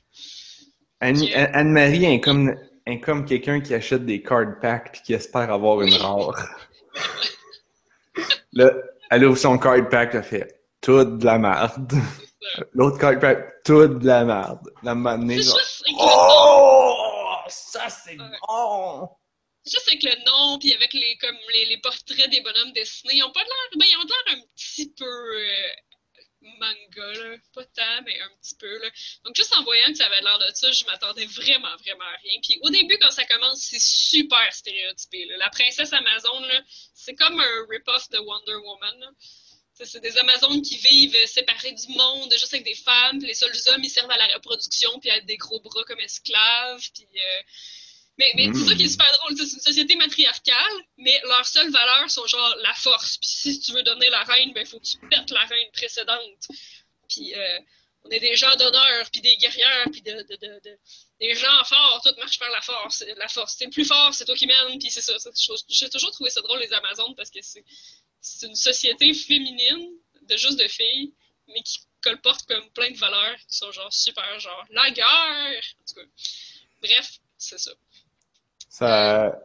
Anne-Marie est comme, quelqu'un qui achète des card packs puis qui espère avoir une rare. Là, elle ouvre son card pack, elle fait toute de la merde. L'autre card pack, toute de la merde. La manée, genre. Oh! Ça, c'est bon! Juste avec le nom, puis avec les, comme les, les portraits des bonhommes dessinés, ils ont pas de l'air. Ben, ils ont l'air un petit peu euh, manga, là. Pas tant, mais un petit peu, là. Donc, juste en voyant que ça avait l'air de ça, je m'attendais vraiment, vraiment à rien. Puis, au début, quand ça commence, c'est super stéréotypé. La princesse Amazon, là, c'est comme un rip-off de Wonder Woman, là. C'est des Amazones qui vivent séparées du monde, juste avec des femmes. Puis les seuls hommes, ils servent à la reproduction, puis à des gros bras comme esclaves. Puis, euh, Mais, mais c'est ça qui est super drôle. C'est une société matriarcale, mais leurs seules valeurs sont genre la force. Puis si tu veux devenir la reine, ben il faut que tu pètes la reine précédente. Puis euh, on est des gens d'honneur, puis des guerrières, puis de, de, de, de- des gens forts. Tout marche par la force. La force. C'est le plus fort, c'est toi qui mène. Puis c'est ça. J'ai toujours trouvé ça drôle, les Amazones, parce que c'est c'est une société féminine, de juste de filles, mais qui colporte comme plein de valeurs qui sont genre super, genre la guerre. En tout cas, bref, c'est ça. Ça...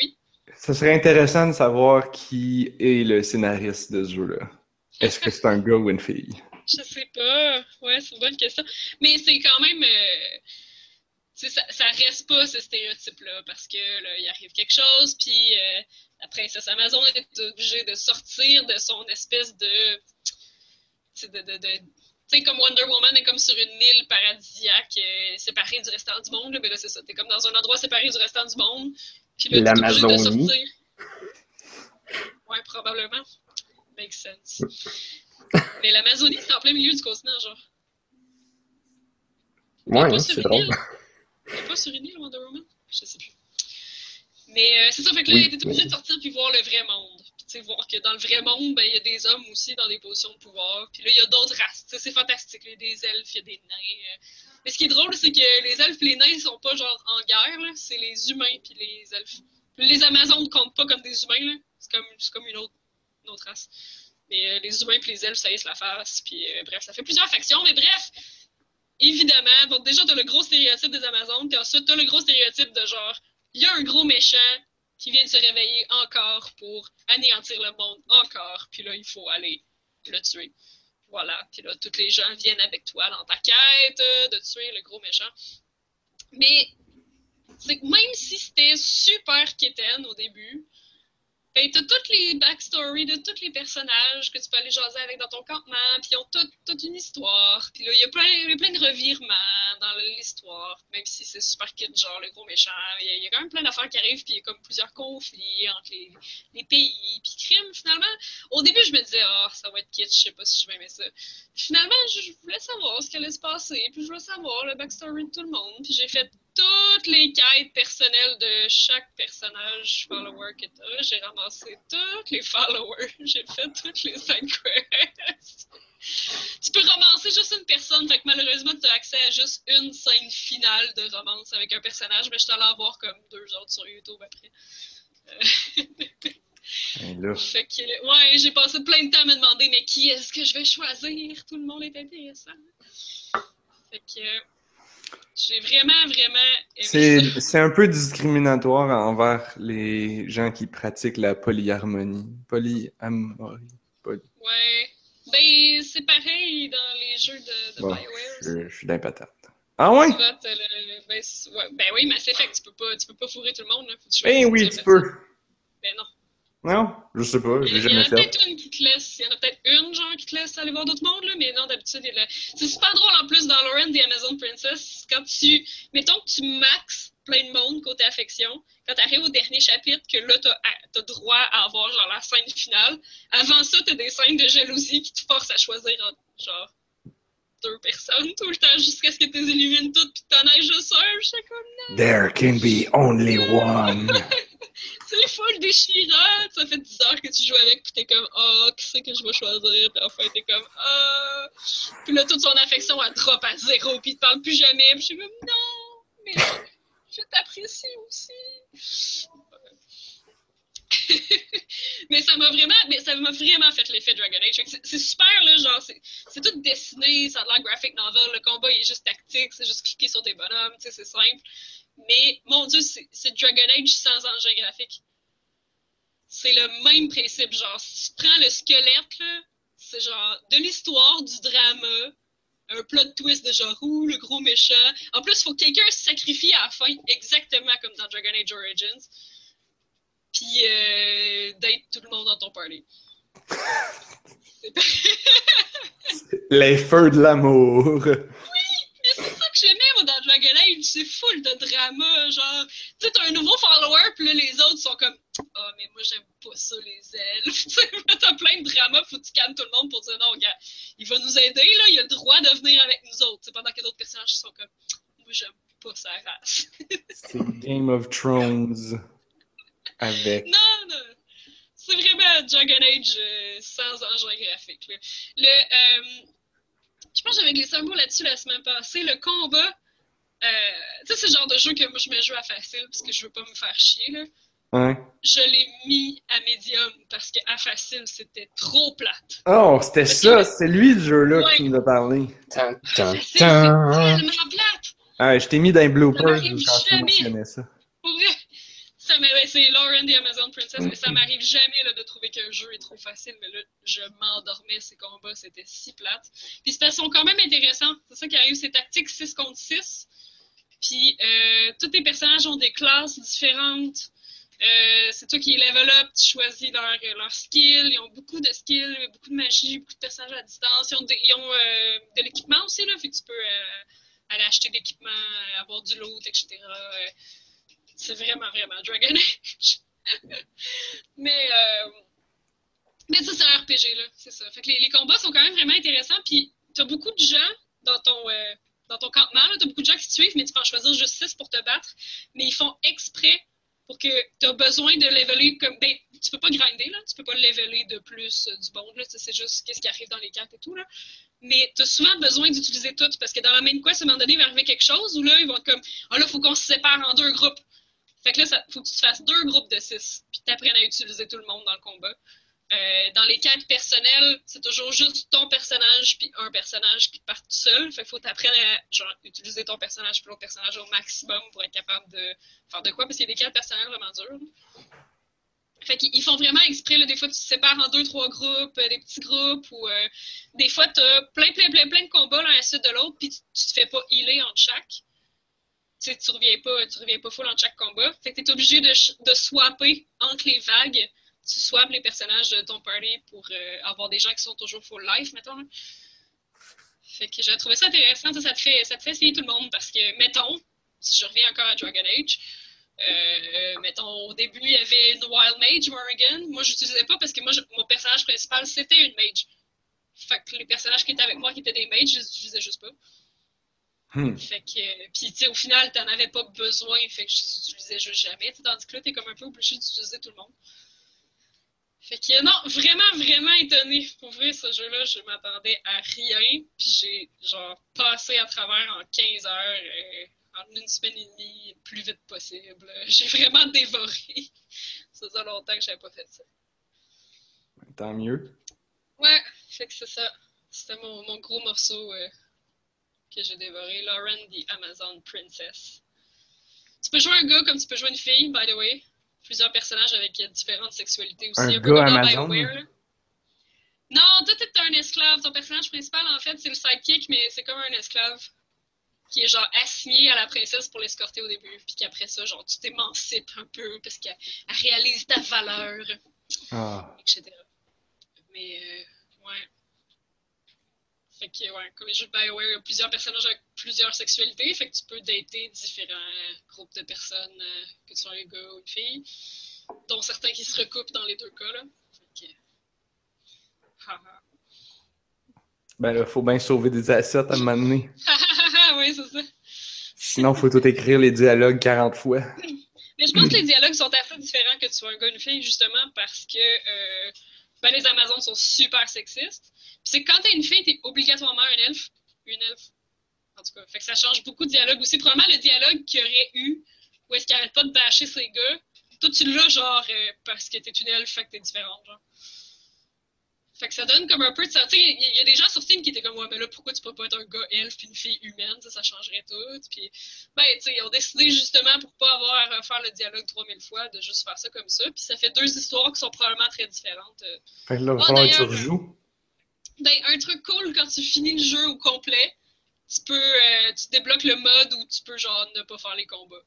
Oui. Ça serait intéressant de savoir qui est le scénariste de ce jeu-là. Est-ce que c'est un gars ou une fille? Je sais pas. Ouais, c'est une bonne question. Mais c'est quand même. euh, ça, ça reste pas ce stéréotype-là parce que là, il arrive quelque chose, puis euh, la princesse Amazon est obligée de sortir de son espèce de. de, de, de- sais, comme Wonder Woman est comme sur une île paradisiaque euh, séparée du restant du monde, là, mais là, c'est ça. T'es comme dans un endroit séparé du restant du monde. Puis là, t'es obligé L'Amazonie. sortir. Ouais, probablement. Makes sense. mais l'Amazonie, c'est en plein milieu du continent, genre. Ouais, pas hein, sur c'est une drôle. est pas sur une île, Wonder Woman? Je sais plus. Mais euh, c'est ça, fait que là, obligée oui. de sortir puis voir le vrai monde. Voir que dans le vrai monde, ben, il y a des hommes aussi dans des positions de pouvoir. Puis là, il y a d'autres races. C'est fantastique. Il y a des elfes, il y a des nains. euh. Mais ce qui est drôle, c'est que les elfes et les nains, ils sont pas genre en guerre. C'est les humains puis les elfes. Les Amazones comptent pas comme des humains. C'est comme, comme une autre, une autre race. Mais euh, les humains puis les elfes, ça y se la face. Puis euh, bref, ça fait plusieurs factions. Mais bref, évidemment, donc déjà, t'as le gros stéréotype des Amazones, puis ensuite, t'as le gros stéréotype de genre, il y a un gros méchant qui vient de se réveiller encore pour anéantir le monde encore, puis là, il faut aller le tuer. Voilà, puis là, tous les gens viennent avec toi dans ta quête de tuer le gros méchant. Mais, même si c'était super quétaine au début, Ben, t'as toutes les backstories de tous les personnages que tu peux aller jaser avec dans ton campement, puis ils ont toute, toute une histoire. Puis là, il y, a plein, plein de revirements dans l'histoire, même si c'est super kid, genre le gros méchant. Il y, a, quand même plein d'affaires qui arrivent, puis il y a comme plusieurs conflits entre les, les pays. Puis crime, finalement, au début, je me disais, ah, ça va être kitsch, je sais pas si je vais aimer ça. Finalement, je, je voulais savoir ce qui allait se passer, puis je voulais savoir le backstory de tout le monde. Puis j'ai fait toutes les quêtes personnelles de chaque personnage follower que t'as. J'ai ramassé tous les followers. J'ai fait toutes les side quests. tu peux romancer juste une personne, fait que malheureusement, tu as accès à juste une scène finale de romance avec un personnage, mais je t'allais en voir comme deux autres sur YouTube après. Euh, fait que, ouais, j'ai passé plein de temps à me demander, mais qui est-ce que je vais choisir? Tout le monde est intéressant. Fait que, j'ai vraiment, vraiment C'est un peu discriminatoire envers les gens qui pratiquent la polyharmonie. Polyamorie. Poly... Ouais. Ben, c'est pareil dans les jeux de, de BioWare. Je, je suis d'un patate. Ah ouais? Ben, ouais? ben, oui, mais c'est fait que tu peux pas, tu peux pas fourrer tout le monde. Là. ben oui, tu peux. Ben non. Non, je sais pas, j'ai jamais fait. Il y en a peut-être une qui te laisse, il y en a peut-être une genre qui te laisse aller voir d'autres mondes, là, mais non, d'habitude, il y a C'est super drôle en plus dans Lauren the Amazon Princess, quand tu, mettons que tu maxes plein de monde côté affection, quand tu arrives au dernier chapitre, que là, t'as as droit à avoir genre la scène finale. Avant ça, t'as des scènes de jalousie qui te forcent à choisir entre, genre deux personnes tout le temps jusqu'à ce que tu les élimines toutes puis t'en ailles juste un. Je comme non. There can be only one. c'est full déchirant. Ça fait 10 heures que tu joues avec, puis t'es comme, oh, qui c'est que je vais choisir? Puis enfin, t'es comme. Oh. Puis là, toute son affection, elle drop à zéro, puis il te parle plus jamais. Puis je suis comme, non, mais je t'apprécie aussi. mais ça m'a vraiment, mais ça m'a vraiment fait l'effet Dragon Age. C'est super, là, genre, c'est tout dessiné, ça a l'air graphic novel, le combat il est juste tactique, c'est juste cliquer sur tes bonhommes, tu sais, c'est simple. Mais, mon Dieu, c'est Dragon Age sans engin graphique. C'est le même principe. Genre, si tu prends le squelette, c'est genre de l'histoire, du drama, un plot twist de genre, ouh, le gros méchant. En plus, il faut que quelqu'un se sacrifie à la fin, exactement comme dans Dragon Age Origins. Puis, euh, d'être tout le monde dans ton party. Les feux de l'amour c'est ça que j'aimais, moi, dans Dragon Age. C'est full de drama. Genre, tu sais, t'as un nouveau follower, puis là, les autres sont comme, ah, oh, mais moi, j'aime pas ça, les elfes. Tu sais, t'as plein de drama, faut que tu calmes tout le monde pour dire, non, gars, il va nous aider, là, il a le droit de venir avec nous autres. sais, pendant que d'autres personnages sont comme, moi, j'aime pas sa race. c'est Game of Thrones avec. Non, non. C'est vraiment Dragon Age euh, sans engin graphique. Là. Le. Euh, je pense que j'avais glissé un mot là-dessus la semaine passée. Le combat, euh, tu sais, c'est le genre de jeu que moi je me joue à facile parce que je veux pas me faire chier. Là. Ouais. Je l'ai mis à médium parce qu'à facile, c'était trop plate. Oh, c'était ça, c'est lui le jeu-là qui nous a parlé. C'est tellement plate. Ah, je t'ai mis dans les bloopers quand tu mentionnais ça. Vrai, c'est Lauren the Amazon Princess, mais ça m'arrive jamais là, de trouver qu'un jeu est trop facile, mais là, je m'endormais ces combats, c'était si plate. Puis ils sont quand même intéressants, c'est ça qui arrive, c'est tactique 6 contre 6. Puis euh, tous tes personnages ont des classes différentes. Euh, c'est toi qui level up, tu choisis leur, leur skill. Ils ont beaucoup de skills, beaucoup de magie, beaucoup de personnages à distance. Ils ont, ils ont euh, de l'équipement aussi, là, fait que tu peux euh, aller acheter de l'équipement, avoir du loot, etc. C'est vraiment, vraiment Dragon Age. mais, euh, mais ça, c'est un RPG, là. C'est ça. Fait que les, combats sont quand même vraiment intéressants. Puis, t'as beaucoup de gens dans ton, euh, dans ton campement, là. T'as beaucoup de gens qui te suivent, mais tu peux en choisir juste 6 pour te battre. Mais ils font exprès pour que tu as besoin de leveler comme. Ben, tu peux pas grinder, là. Tu peux pas leveler de plus euh, du bon, là. C'est juste qu'est-ce qui arrive dans les cartes et tout, là. Mais tu as souvent besoin d'utiliser tout parce que dans la main quest, à un moment donné, il va arriver quelque chose où là, ils vont être comme. Ah là, faut qu'on se sépare en deux groupes. Fait que là, il faut que tu te fasses deux groupes de six, puis tu apprennes à utiliser tout le monde dans le combat. Euh, dans les quêtes personnelles, c'est toujours juste ton personnage puis un personnage qui part tout seul. Fait qu'il faut t'apprendre à genre, utiliser ton personnage puis l'autre personnage au maximum pour être capable de faire de quoi, parce qu'il y a des quêtes personnelles vraiment dures. Fait qu'ils font vraiment exprès, là, des fois tu te sépares en deux, trois groupes, euh, des petits groupes, ou euh, des fois tu as plein, plein, plein, plein de combats l'un à la suite de l'autre, puis tu, tu, te fais pas healer entre chaque tu tu reviens pas, tu reviens pas full en chaque combat. Fait que t'es obligé de, de swapper entre les vagues. tu swaps les personnages de ton party pour euh, avoir des gens qui sont toujours full life, mettons. Fait que j'ai trouvé ça intéressant. Ça, te fait, ça fait essayer tout le monde parce que, mettons, si je reviens encore à Dragon Age, euh, mettons, au début, il y avait une Wild Mage, Morrigan. Moi, je l'utilisais pas parce que moi, mon personnage principal, c'était une mage. Fait que les personnages qui étaient avec moi, qui étaient des mages, je les utilisais juste pas. Hmm. Fait que, puis tu sais, au final, t'en avais pas besoin, fait que je les utilisais juste jamais. Tandis que là, t'es comme un peu obligé d'utiliser tout le monde. Fait que non, vraiment, vraiment étonné. Pour vrai, ce jeu-là, je m'attendais à rien. Puis j'ai, genre, passé à travers en 15 heures, euh, en une semaine et demie, le plus vite possible. J'ai vraiment dévoré. ça faisait longtemps que j'avais pas fait ça. Tant mieux. Ouais, fait que c'est ça. C'était mon, mon gros morceau euh, que j'ai dévoré. Lauren the Amazon Princess. Tu peux jouer un gars comme tu peux jouer une fille, by the way. Plusieurs personnages avec différentes sexualités aussi. Un peu gars Amazon? Non, toi, t'es un esclave. Ton personnage principal, en fait, c'est le sidekick, mais c'est comme un esclave qui est genre assigné à la princesse pour l'escorter au début. Puis qu'après ça, genre, tu t'émancipes un peu parce qu'elle elle réalise ta valeur, Ah. etc. Mais, euh, ouais. Fait que, ouais, comme les jeux de BioWare, il y a plusieurs personnages avec plusieurs sexualités. Fait que tu peux dater différents groupes de personnes, euh, que tu sois un gars ou une fille, dont certains qui se recoupent dans les deux cas, là. Fait que. Haha. Ben là, faut bien sauver des assets à un moment donné. oui, c'est ça. Sinon, faut tout écrire les dialogues 40 fois. Mais je pense que les dialogues sont assez différents que tu sois un gars ou une fille, justement parce que euh, ben, les Amazones sont super sexistes. C'est que quand t'es une fille, t'es obligatoirement un elfe. Une elfe. En tout cas, fait que ça change beaucoup de dialogue aussi. Probablement le dialogue qu'il y aurait eu, où est-ce qu'il arrête pas de bâcher ses gars, toi tu l'as genre euh, parce que t'es une elfe, fait que t'es différente, genre. Fait que ça donne comme un peu de ça. Tu sais, il y, y a des gens sur Steam qui étaient comme, ouais, mais là, pourquoi tu peux pas être un gars elfe puis une fille humaine, ça, ça changerait tout. Puis, ben, tu sais, ils ont décidé justement pour pas avoir à refaire le dialogue 3000 fois de juste faire ça comme ça. Puis ça fait deux histoires qui sont probablement très différentes. euh. Fait que là, il va falloir que tu d'ailleurs, rejoues. Ben, un truc cool quand tu finis le jeu au complet, tu peux, euh, tu débloques le mode où tu peux, genre, ne pas faire les combats.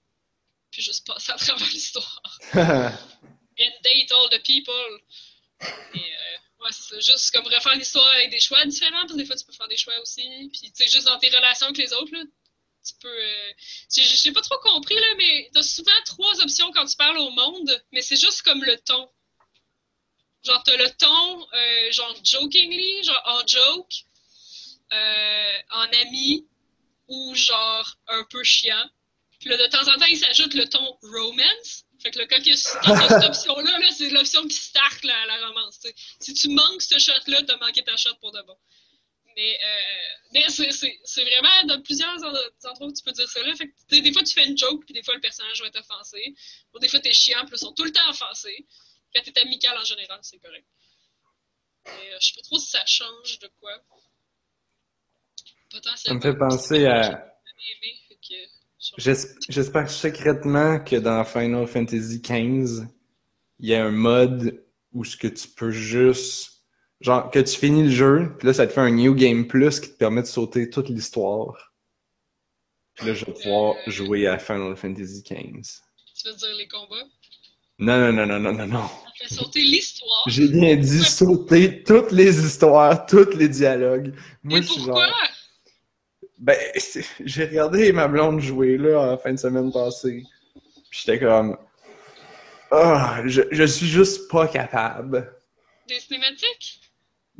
Puis juste passer à travers l'histoire. And date all the people. Et, euh, ouais, c'est. Juste comme refaire l'histoire avec des choix différents, parce que des fois, tu peux faire des choix aussi. Puis, tu sais, juste dans tes relations avec les autres, là, tu peux. Euh... J'ai pas trop compris, là, mais t'as souvent trois options quand tu parles au monde, mais c'est juste comme le ton. Genre, t'as le ton, euh, genre, jokingly, genre, en joke, euh, en ami, ou genre, un peu chiant. Puis là, de temps en temps, il s'ajoute le ton romance. Fait que là, quand il y a, a cette option-là, là, c'est l'option qui start la, la romance. t'sais. Si tu manques ce shot-là, t'as manqué ta shot pour de bon. Mais, euh, mais c'est, vraiment dans plusieurs en- endroits où tu peux dire ça. Là. Fait que, des fois, tu fais une joke, puis des fois, le personnage va être offensé. Ou des fois, t'es chiant, puis là, ils sont tout le temps offensés. Quand t'es amical en général, c'est correct. Mais euh, je sais pas trop si ça change de quoi. Ça me fait penser à. J'espère secrètement que dans Final Fantasy XV, il y a un mode où ce que tu peux juste. Genre, que tu finis le jeu, puis là, ça te fait un New Game Plus qui te permet de sauter toute l'histoire. Puis là, je vais pouvoir Euh. jouer à Final Fantasy XV. Tu veux dire les combats? Non, non, non, non, non, non, non. Ça fait sauter l'histoire. J'ai bien dit sauter toutes les histoires, tous les dialogues. Moi, Mais je suis pourquoi? genre. Ben, j'ai regardé ma blonde jouer là en fin de semaine passée. Puis j'étais comme. Ah, je, je suis juste pas capable. Des cinématiques?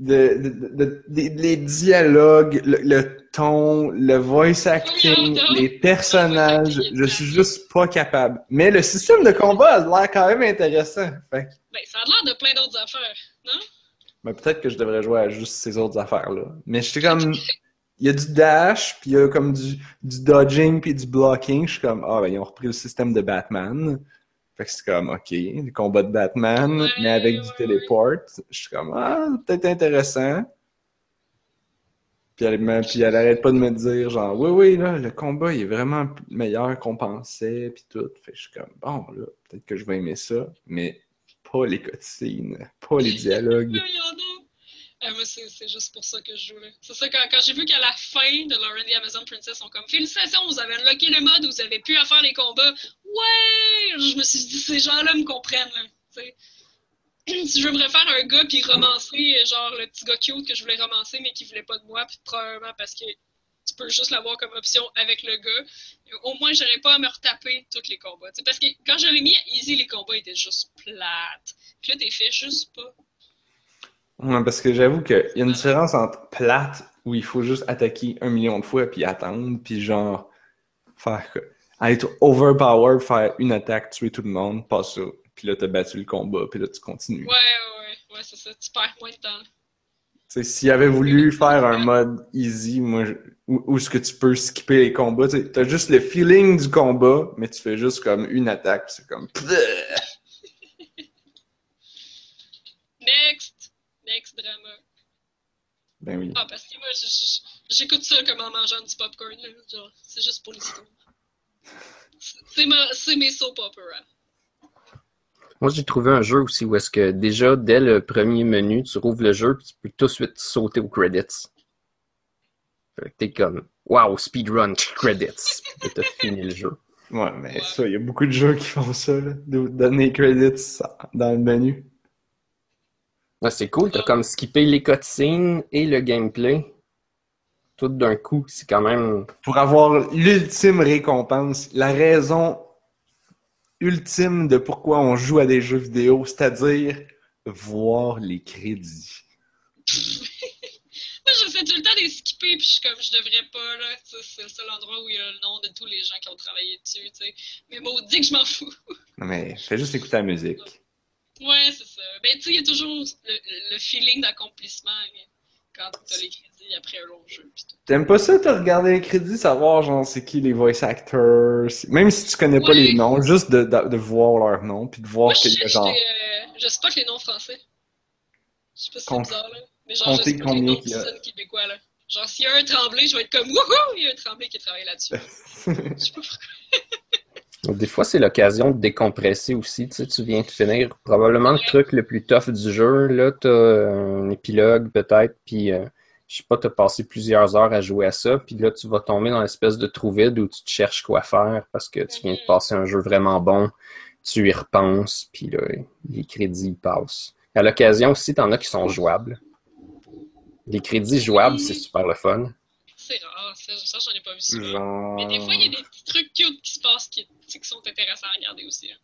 De, de, de- de- des- les dialogues, le, le ton, le voice acting, les personnages, je suis juste pas capable. Mais le système de combat a l'air quand même intéressant. Fait Ben, ça a l'air de plein d'autres affaires, non? ben, peut-être que je devrais jouer à juste ces autres affaires-là. Mais j'étais comme. Il y a du dash, puis il y a comme du, du dodging, puis du blocking. Je suis comme, ah, ben, ils ont repris le système de Batman. Fait que c'est comme, ok, le combat de Batman, mais avec du téléport. Je suis comme, ah, peut-être intéressant. Puis elle, me- puis elle arrête pas de me dire, genre, oui, oui, là, le combat, il est vraiment meilleur qu'on pensait, puis tout. Fait que je suis comme, bon, là, peut-être que je vais aimer ça, mais pas les cutscenes, pas les dialogues. Moi, c'est juste pour ça que je joue. C'est ça, quand, j'ai vu qu'à la fin de Lauren the Amazon Princess, on comme Félicitations, vous avez unlocké le mode, vous avez pu à faire les combats. Ouais! Je me suis dit, ces gens-là me comprennent, si je veux me refaire un gars puis romancer, genre le petit gars cute que je voulais romancer mais qui voulait pas de moi, puis probablement parce que tu peux juste l'avoir comme option avec le gars, au moins j'aurais pas à me retaper tous les combats. Parce que quand j'avais mis à Easy, les combats étaient juste plates. Puis là, t'es fait juste pas. Ouais, parce que j'avoue qu'il y a une différence entre plate où il faut juste attaquer un million de fois puis attendre, puis genre faire être overpowered, faire une attaque, tuer tout le monde, pas ça. Puis là, t'as battu le combat, puis là, tu continues. Ouais, ouais, ouais, c'est ça. Tu perds moins de temps. Sais, s'il avait voulu faire un mode easy, moi, je... où, où est-ce que tu peux skipper les combats, tu as juste le feeling du combat, mais tu fais juste comme une attaque, c'est comme... Ben oui. Ah, parce que moi, j'écoute ça comme en mangeant du popcorn, là. Genre, c'est juste pour l'histoire. C'est mes soap opera. Moi, j'ai trouvé un jeu aussi où est-ce que déjà, dès le premier menu, tu rouvres le jeu et tu peux tout de suite sauter aux credits. Fait que t'es comme, wow, speedrun, credits. Et t'as fini le jeu. Ouais, mais ouais. ça, il y a beaucoup de jeux qui font ça, là, de donner credits dans le menu. C'est cool, t'as comme skippé les cutscenes et le gameplay. Tout d'un coup, c'est quand même. Pour avoir l'ultime récompense, la raison ultime de pourquoi on joue à des jeux vidéo, c'est-à-dire voir les crédits. Moi, j'essaie tout le temps de les skipper, puis je suis comme, je devrais pas, là. C'est le seul endroit où il y a le nom de tous les gens qui ont travaillé dessus, tu sais. Mais maudit que je m'en fous. non, mais fais juste écouter la musique. Ouais, c'est ça. Ben, tu sais, il y a toujours le, le feeling d'accomplissement quand t'as les crédits après un long jeu. T'aimes pas ça, t'as regardé les crédits, savoir genre c'est qui les voice actors, même si tu connais pas les noms, juste de, de, de voir leurs noms, puis de voir a genre... Euh, je sais pas que les noms français. Je sais pas si c'est bizarre, là. Mais genre, je sais pas combien les noms québécois, là. Genre, s'il y a un tremblé, je vais être comme wouhou, il y a un tremblé qui travaille là-dessus. je sais pas pourquoi. Des fois, c'est l'occasion de décompresser aussi. Tu sais, tu viens de finir probablement le truc le plus tough du jeu. Là, tu as un épilogue peut-être, puis euh, je sais pas, tu as passé plusieurs heures à jouer à ça, puis là, tu vas tomber dans l'espèce de trou vide où tu te cherches quoi faire parce que tu viens de passer un jeu vraiment bon, tu y repenses, puis là, les crédits passent. À l'occasion aussi, tu en as qui sont jouables. Les crédits jouables, c'est super le fun. C'est rare, ça, ça j'en ai pas vu souvent. Genre... Mais des fois, il y a des petits trucs cute qui se passent qui, qui sont intéressants à regarder aussi. Hein.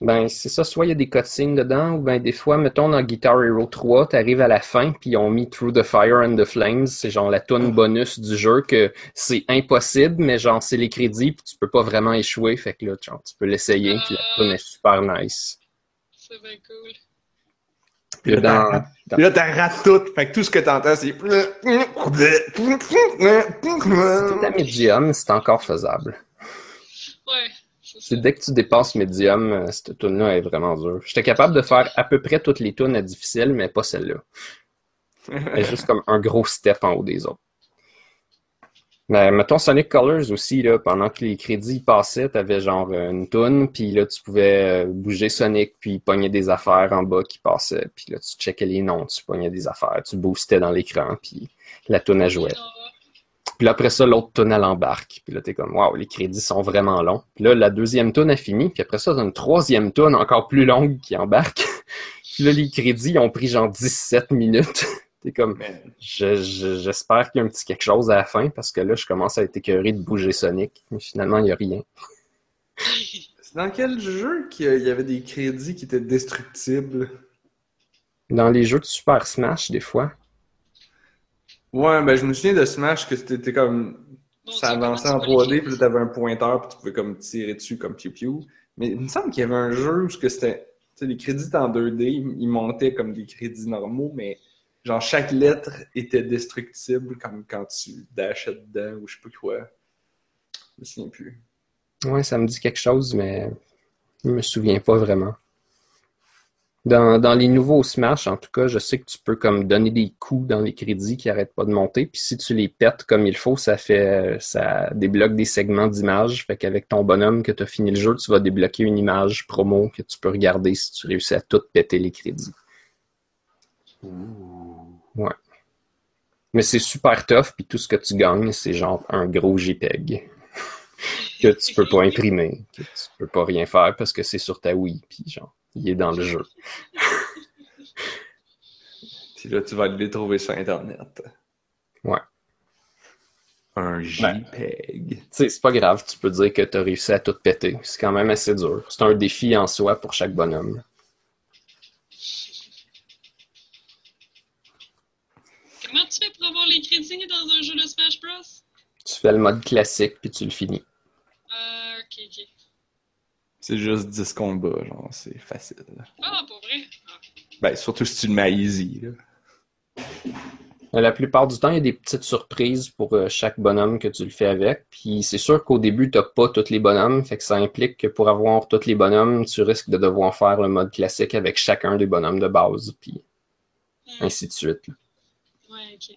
Ben, c'est ça, soit il y a des cutscenes dedans, ou ben des fois, mettons dans Guitar Hero 3, t'arrives à la fin, puis ils ont mis Through the Fire and the Flames, c'est genre la tune bonus du jeu, que c'est impossible, mais genre c'est les crédits, puis tu peux pas vraiment échouer, fait que là, genre, tu peux l'essayer, puis la tune est super nice. C'est bien cool. Puis là, Dans- là, t'as raté tout. Fait que tout ce que t'entends, c'est... C'est à médium, c'est encore faisable. Ouais, c'est dès que tu dépasses médium, euh, cette tune-là est vraiment dure. J'étais capable de faire à peu près toutes les tunes à difficile, mais pas celle-là. Elle est juste comme un gros step en haut des autres. Mais mettons Sonic Colors aussi, là, pendant que les crédits passaient, t'avais genre euh, une toune, puis là tu pouvais euh, bouger Sonic, puis pogner des affaires en bas qui passaient, puis là tu checkais les noms, tu pognais des affaires, tu boostais dans l'écran, puis la toune elle jouait. Puis là, après ça, l'autre toune elle embarque, puis là t'es comme waouh, les crédits sont vraiment longs. Puis là la deuxième toune a fini, puis après ça t'as une troisième toune encore plus longue qui embarque. puis là les crédits ont pris genre 17 minutes. T'es comme je- je- J'espère qu'il y a un petit quelque chose à la fin parce que là, je commence à être écœuré de bouger Sonic. Mais finalement, il n'y a rien. C'est dans quel jeu qu'il y a- il y avait des crédits qui étaient destructibles? Dans les jeux de Super Smash, des fois, Ouais, ben je me souviens de Smash que c'était comme... Bon, ça ça avançait en commence 3D, puis là t'avais un pointeur, puis tu pouvais comme tirer dessus comme piou piou. Mais il me semble qu'il y avait un jeu où ce que c'était... Tu sais, les crédits étaient en 2D, ils ils montaient comme des crédits normaux, mais genre chaque lettre était destructible comme quand tu dashais dedans ou je sais pas quoi. Je me souviens plus. ouais, ça me dit quelque chose, mais je me souviens pas vraiment. Dans, dans les nouveaux Smash, en tout cas, je sais que tu peux comme donner des coups dans les crédits qui arrêtent pas de monter. Puis si tu les pètes comme il faut, ça fait ça débloque des segments d'images. Fait qu'avec ton bonhomme que tu as fini le jeu, tu vas débloquer une image promo que tu peux regarder si tu réussis à tout péter les crédits. Ouais. Mais c'est super tough, puis tout ce que tu gagnes, c'est genre un gros JPEG que tu peux pas imprimer, que tu peux pas rien faire parce que c'est sur ta Wii, puis genre, il est dans le jeu. Puis là, tu vas les trouver sur Internet. Ouais. Un Ben. JPEG. Tu sais, c'est pas grave, tu peux dire que t'as réussi à tout péter. C'est quand même assez dur. C'est un défi en soi pour chaque bonhomme. Comment tu fais pour avoir les crédits dans un jeu de Smash Bros? Tu fais le mode classique, puis tu le finis. Euh, ok, ok. C'est juste 10 combats, genre, c'est facile. Ah, pour vrai? Ah. Ben, surtout si tu le mets easy, là. Euh, La plupart du temps, il y a des petites surprises pour euh, chaque bonhomme que tu le fais avec. Puis c'est sûr qu'au début, tu n'as pas tous les bonhommes. Fait que ça implique que pour avoir tous les bonhommes, tu risques de devoir faire le mode classique avec chacun des bonhommes de base. Puis ainsi de suite. là. Ouais, ok.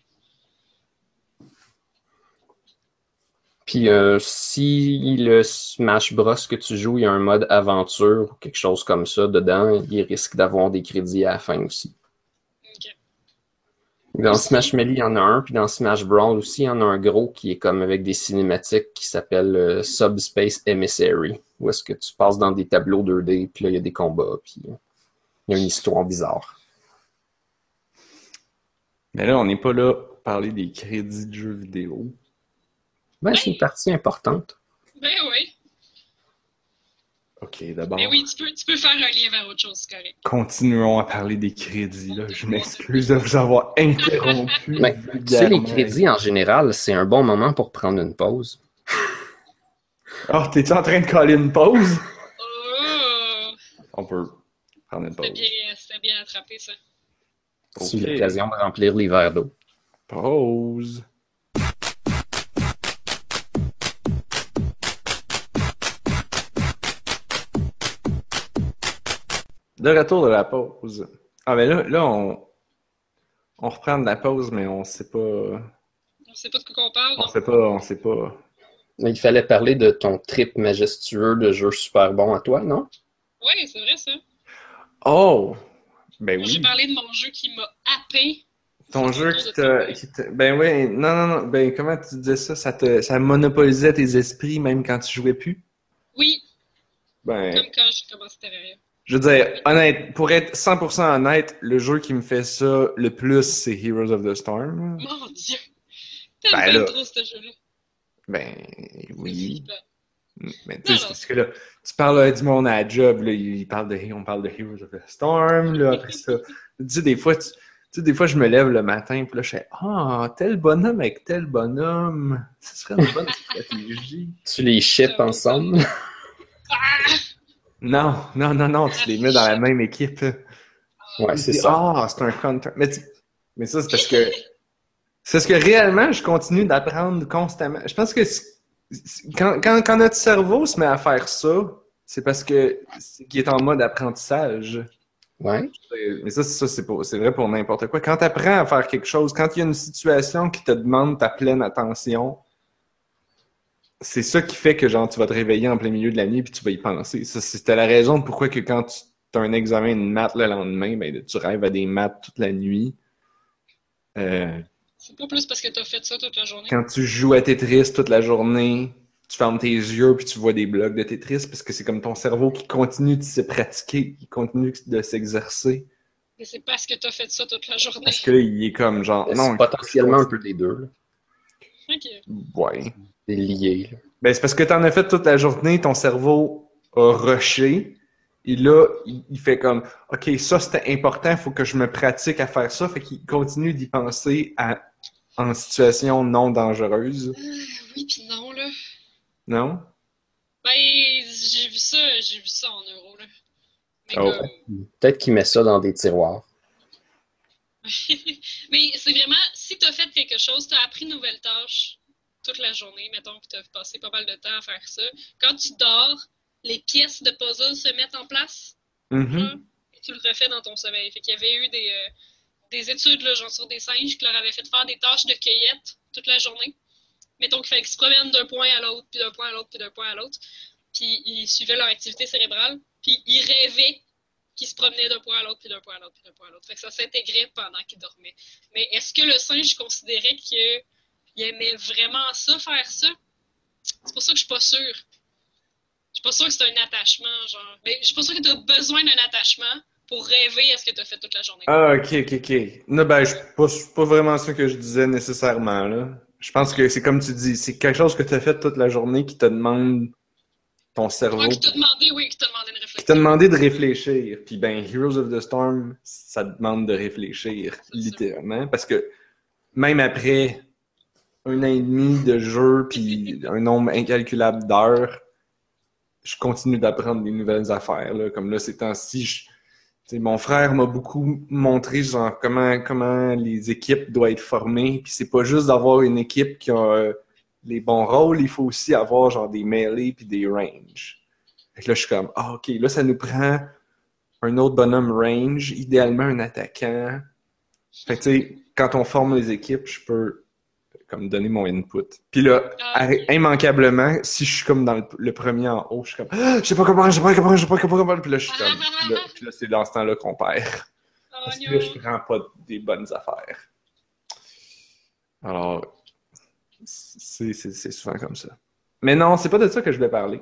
Puis euh, si le Smash Bros que tu joues, il y a un mode aventure ou quelque chose comme ça dedans, il risque d'avoir des crédits à la fin aussi. Dans Smash Melee, il y en a un, puis dans Smash Brawl aussi, il y en a un gros qui est comme avec des cinématiques qui s'appelle euh, Subspace Emissary, où est-ce que tu passes dans des tableaux 2D, puis là, il y a des combats, puis euh, il y a une histoire bizarre. Mais là, on n'est pas là pour parler des crédits de jeux vidéo. Ben, c'est une partie importante. Ben oui. Ok, d'abord, Mais oui, tu peux, tu peux faire un lien vers autre chose, c'est correct. continuons à parler des crédits, là. Je m'excuse de vous avoir interrompu. Ben, tu sais, les crédits, en général, c'est un bon moment pour prendre une pause. Oh, t'es-tu en train de coller une pause? Oh! On peut prendre une pause. bien, c'était bien attrapé, ça. C'est l'occasion de remplir les verres d'eau. Pause. De retour de la pause. Ah, mais là, là on, on reprend de la pause, mais on sait pas. On sait pas de quoi on parle, On sait pas, on sait pas. Mais il fallait parler de ton trip majestueux de jeu super bon à toi, non? Oui, c'est vrai, ça. Oh! Ben Moi, J'ai oui. parlé de mon jeu qui m'a happé. Ton jeu qui t'a. Ben oui, non, non, non. Ben comment tu disais ça? Ça, te, ça monopolisait tes esprits même quand tu jouais plus? Oui, Ben. comme quand j'ai commencé Terraria. Je veux dire, honnête, pour être 100% honnête, le jeu qui me fait ça le plus, c'est Heroes of the Storm. Mon Dieu! Ben T'aimes là. bien trop ce jeu-là. Ben, oui. flippant. Mais tu sais, parce que là, tu parles là, du monde à la job, là, il parle de, on parle de Heroes of the Storm, là, après ça. Tu sais, des fois, tu, tu sais, des fois, je me lève le matin, puis là, je fais, ah, tel bonhomme avec tel bonhomme, ce serait une bonne stratégie. Tu les ships ensemble? Non, non, non, non, tu les mets dans la même équipe. Ouais, c'est ça. Ah, c'est un counter. Mais, tu- mais ça, c'est parce que. C'est parce que réellement, je continue d'apprendre constamment. Je pense que quand, quand, quand notre cerveau se met à faire ça, c'est parce que qu'il est en mode apprentissage. Ouais. Mais ça, c'est- ça c'est pour- c'est vrai pour n'importe quoi. Quand tu apprends à faire quelque chose, quand il y a une situation qui te demande ta pleine attention, c'est ça qui fait que genre tu vas te réveiller en plein milieu de la nuit puis tu vas y penser. Ça, c'était la raison de pourquoi que quand tu as un examen de maths le lendemain, ben, tu rêves à des maths toute la nuit. Euh, C'est pas plus parce que t'as fait ça toute la journée. quand tu joues à Tetris toute la journée, tu fermes tes yeux puis tu vois des blocs de Tetris parce que c'est comme ton cerveau qui continue de se pratiquer, qui continue de s'exercer. Mais c'est parce que t'as fait ça toute la journée. Parce que là, il est comme genre. Non, potentiellement un peu des deux. là. Ok. Ouais. C'est lié. là. Ben, c'est parce que t'en as fait toute la journée, ton cerveau a rushé. Et là, il, il fait comme, OK, ça c'était important, faut que je me pratique à faire ça. Fait qu'il continue d'y penser à, en situation non dangereuse. Euh, oui puis non, là. Non? Ben, j'ai vu ça, j'ai vu ça en euros, là. Oh. comme- Peut-être qu'il met ça dans des tiroirs. Mais c'est vraiment, si tu as fait quelque chose, tu as appris une nouvelle tâche toute la journée, mettons que tu as passé pas mal de temps à faire ça. Quand tu dors, les pièces de puzzle se mettent en place Mhm. genre, et tu le refais dans ton sommeil. Fait qu'il y avait eu des, euh, des études, là, genre sur des singes, qui leur avaient fait faire des tâches de cueillette toute la journée. Mettons qu'il fallait qu'ils se promènent d'un point à l'autre, puis d'un point à l'autre, puis d'un point à l'autre. Puis ils suivaient leur activité cérébrale, puis ils rêvaient qu'ils se promenaient d'un point à l'autre, puis d'un point à l'autre, puis d'un point à l'autre. Fait que ça s'intégrait pendant qu'ils dormaient. Mais est-ce que le singe considérait qu'il aimait vraiment ça, faire ça? C'est pour ça que je suis pas sûre. Je suis pas sûre que c'est un attachement, genre. Mais je suis pas sûre que tu as besoin d'un attachement pour rêver à ce que tu as fait toute la journée. Ah, ok, ok, ok. Non, ben, je- pas, c'est pas vraiment ça que je disais nécessairement, là. Je pense que c'est comme tu dis, c'est quelque chose que tu as fait toute la journée qui te demande ton cerveau, Ouais, qui t'a demandé, oui, qui t'a demandé une qui réflexion. t'a demandé de réfléchir. Puis ben, Heroes of the Storm, ça demande de réfléchir, littéralement. Parce que même après un an et demi de jeu, puis un nombre incalculable d'heures, je continue d'apprendre des nouvelles affaires. Là. Comme là, ces temps-ci, je- mon frère m'a beaucoup montré genre comment comment les équipes doivent être formées. Puis c'est pas juste d'avoir une équipe qui a euh, les bons rôles, il faut aussi avoir genre des melee puis des range. Fait que là, je suis comme, ah, ok, là, ça nous prend un autre bonhomme range, idéalement un attaquant. Fait que, tu sais, quand on forme les équipes, je peux, comme, donner mon input. Puis là, Ah, immanquablement, si je suis comme dans le, le premier en haut, je suis comme, ah, je sais pas comment, je sais pas comment, je sais pas comment, puis là, je suis comme, puis là, là, c'est dans ce temps-là qu'on perd. Oh, Parce que là, je prends pas des bonnes affaires. Alors, c'est souvent comme ça. Mais non, c'est pas de ça que je voulais parler.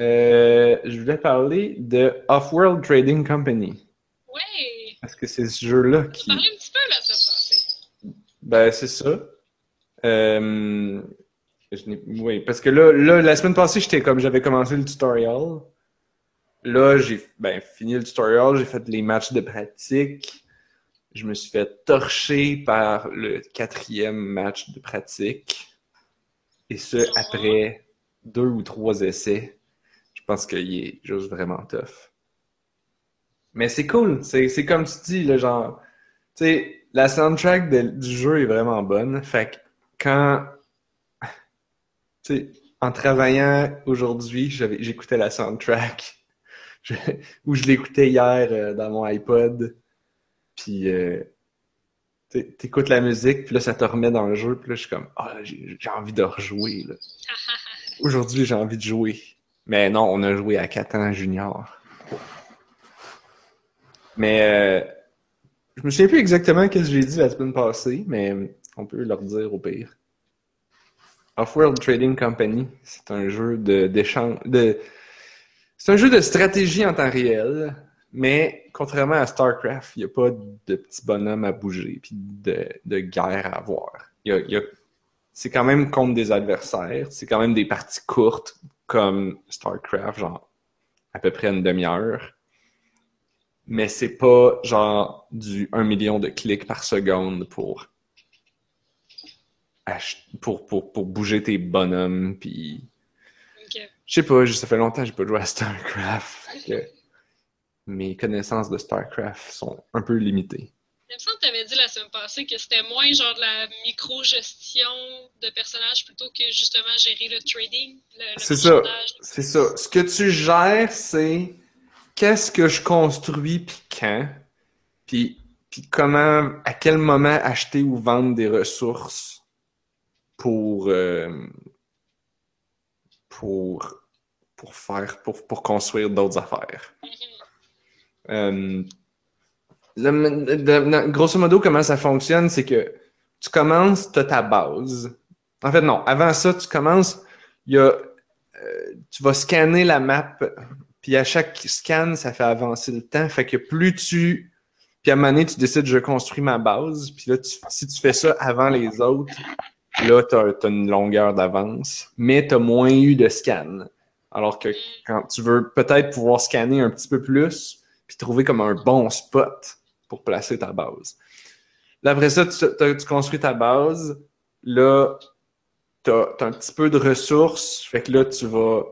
Euh, je voulais parler de Off-World Trading Company. Ouais! Parce que c'est ce jeu-là On qui. un petit peu semaine passée. Ben, c'est ça. Euh, oui, parce que là, là, la semaine passée, j'étais comme j'avais commencé le tutorial. Là, j'ai ben, fini le tutorial, j'ai fait les matchs de pratique. Je me suis fait torcher par le quatrième match de pratique. Et ce, après deux ou trois essais. Je pense qu'il est juste vraiment tough. Mais c'est cool. C'est comme tu dis, le genre. Tu sais, la soundtrack du jeu est vraiment bonne. Fait que quand. Tu sais, en travaillant aujourd'hui, j'avais- j'écoutais la soundtrack. Je- ou je l'écoutais hier euh, dans mon iPod. Puis. euh, T'écoutes la musique, puis là, ça te remet dans le jeu, puis là, je suis comme, ah, j'ai j'ai envie de rejouer, là. Aujourd'hui, j'ai envie de jouer. Mais non, on a joué à 4 ans junior. Mais euh, je me souviens plus exactement ce que j'ai dit la semaine passée, mais on peut leur dire au pire. Off-World Trading Company, c'est un jeu de de c'est un jeu de stratégie en temps réel, mais contrairement à StarCraft, il n'y a pas de petits bonhommes à bouger puis de, de guerre à avoir. Y a- c'est quand même contre des adversaires, c'est quand même des parties courtes comme StarCraft, genre à peu près une demi-heure. Mais c'est pas genre du 1 million de clics par seconde pour pour, pour, pour bouger tes bonhommes puis Ok. je sais pas, ça fait longtemps que j'ai pas joué à StarCraft. que mes connaissances de StarCraft sont un peu limitées. Il me semble que tu avais dit la semaine passée que c'était moins genre de la micro-gestion de personnages plutôt que justement gérer le trading, C'est ça. C'est ça. Ce que tu gères, c'est qu'est-ce que je construis puis quand, puis, puis comment, à quel moment acheter ou vendre des ressources pour, euh, pour, pour faire, pour, pour construire d'autres affaires. Euh, grosso modo, comment ça fonctionne, c'est que tu commences, tu as ta base. En fait, non, avant ça, tu commences, y a, euh, tu vas scanner la map, puis à chaque scan, ça fait avancer le temps. Fait que plus tu. Puis à un moment donné, tu décides, je construis ma base, puis là, si tu fais ça avant les autres, là, tu as, une longueur d'avance, mais tu as moins eu de scan. Alors que quand tu veux peut-être pouvoir scanner un petit peu plus, puis trouver comme un bon spot pour placer ta base. Là, après ça, tu, tu construis ta base. Là, tu as, un petit peu de ressources. Fait que là, tu vas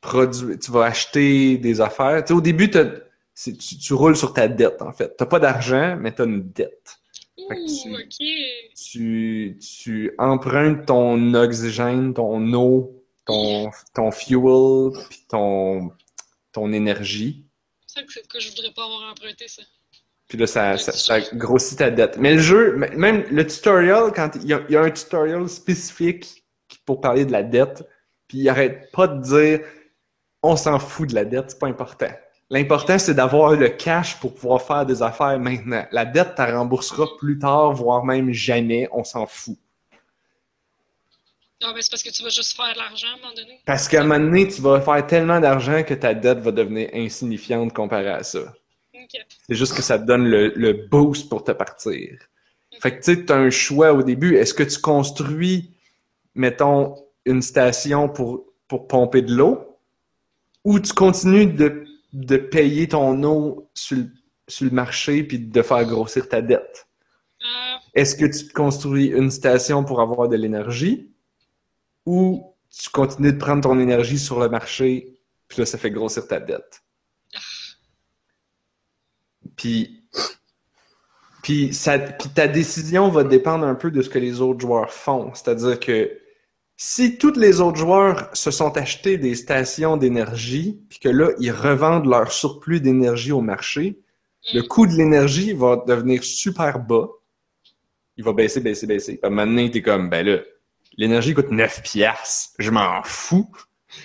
produire, tu vas acheter des affaires. Tu sais, au début, tu, tu roules sur ta dette, en fait. Tu pas d'argent, mais tu as une dette. Ouh, ok. Tu, tu empruntes ton oxygène, ton eau, ton, ton fuel, puis ton, ton énergie. C'est ça que je voudrais pas avoir emprunté ça. Puis là, ça, ça, ça grossit ta dette. Mais le jeu, même le tutorial, quand il y a, il y a un tutorial spécifique pour parler de la dette, puis il arrête pas de dire on s'en fout de la dette, c'est pas important. L'important, c'est d'avoir le cash pour pouvoir faire des affaires maintenant. La dette, tu rembourseras plus tard, voire même jamais, on s'en fout. Ah, ben c'est parce que tu vas juste faire de l'argent à un moment donné. Parce qu'à un moment donné, tu vas faire tellement d'argent que ta dette va devenir insignifiante comparée à ça. C'est juste que ça te donne le, le boost pour te partir. Fait que tu sais, tu as un choix au début. Est-ce que tu construis, mettons, une station pour, pour pomper de l'eau? Ou tu continues de, de payer ton eau sur le, sur le marché puis de faire grossir ta dette? Euh, Est-ce que tu construis une station pour avoir de l'énergie ou tu continues de prendre ton énergie sur le marché puis là, ça fait grossir ta dette? Puis, puis, ça, puis ta décision va dépendre un peu de ce que les autres joueurs font. C'est-à-dire que si tous les autres joueurs se sont achetés des stations d'énergie, puis que là, ils revendent leur surplus d'énergie au marché, le coût de l'énergie va devenir super bas. Il va baisser, baisser, baisser. Puis maintenant, t'es comme, ben là, l'énergie coûte 9 piastres. Je m'en fous.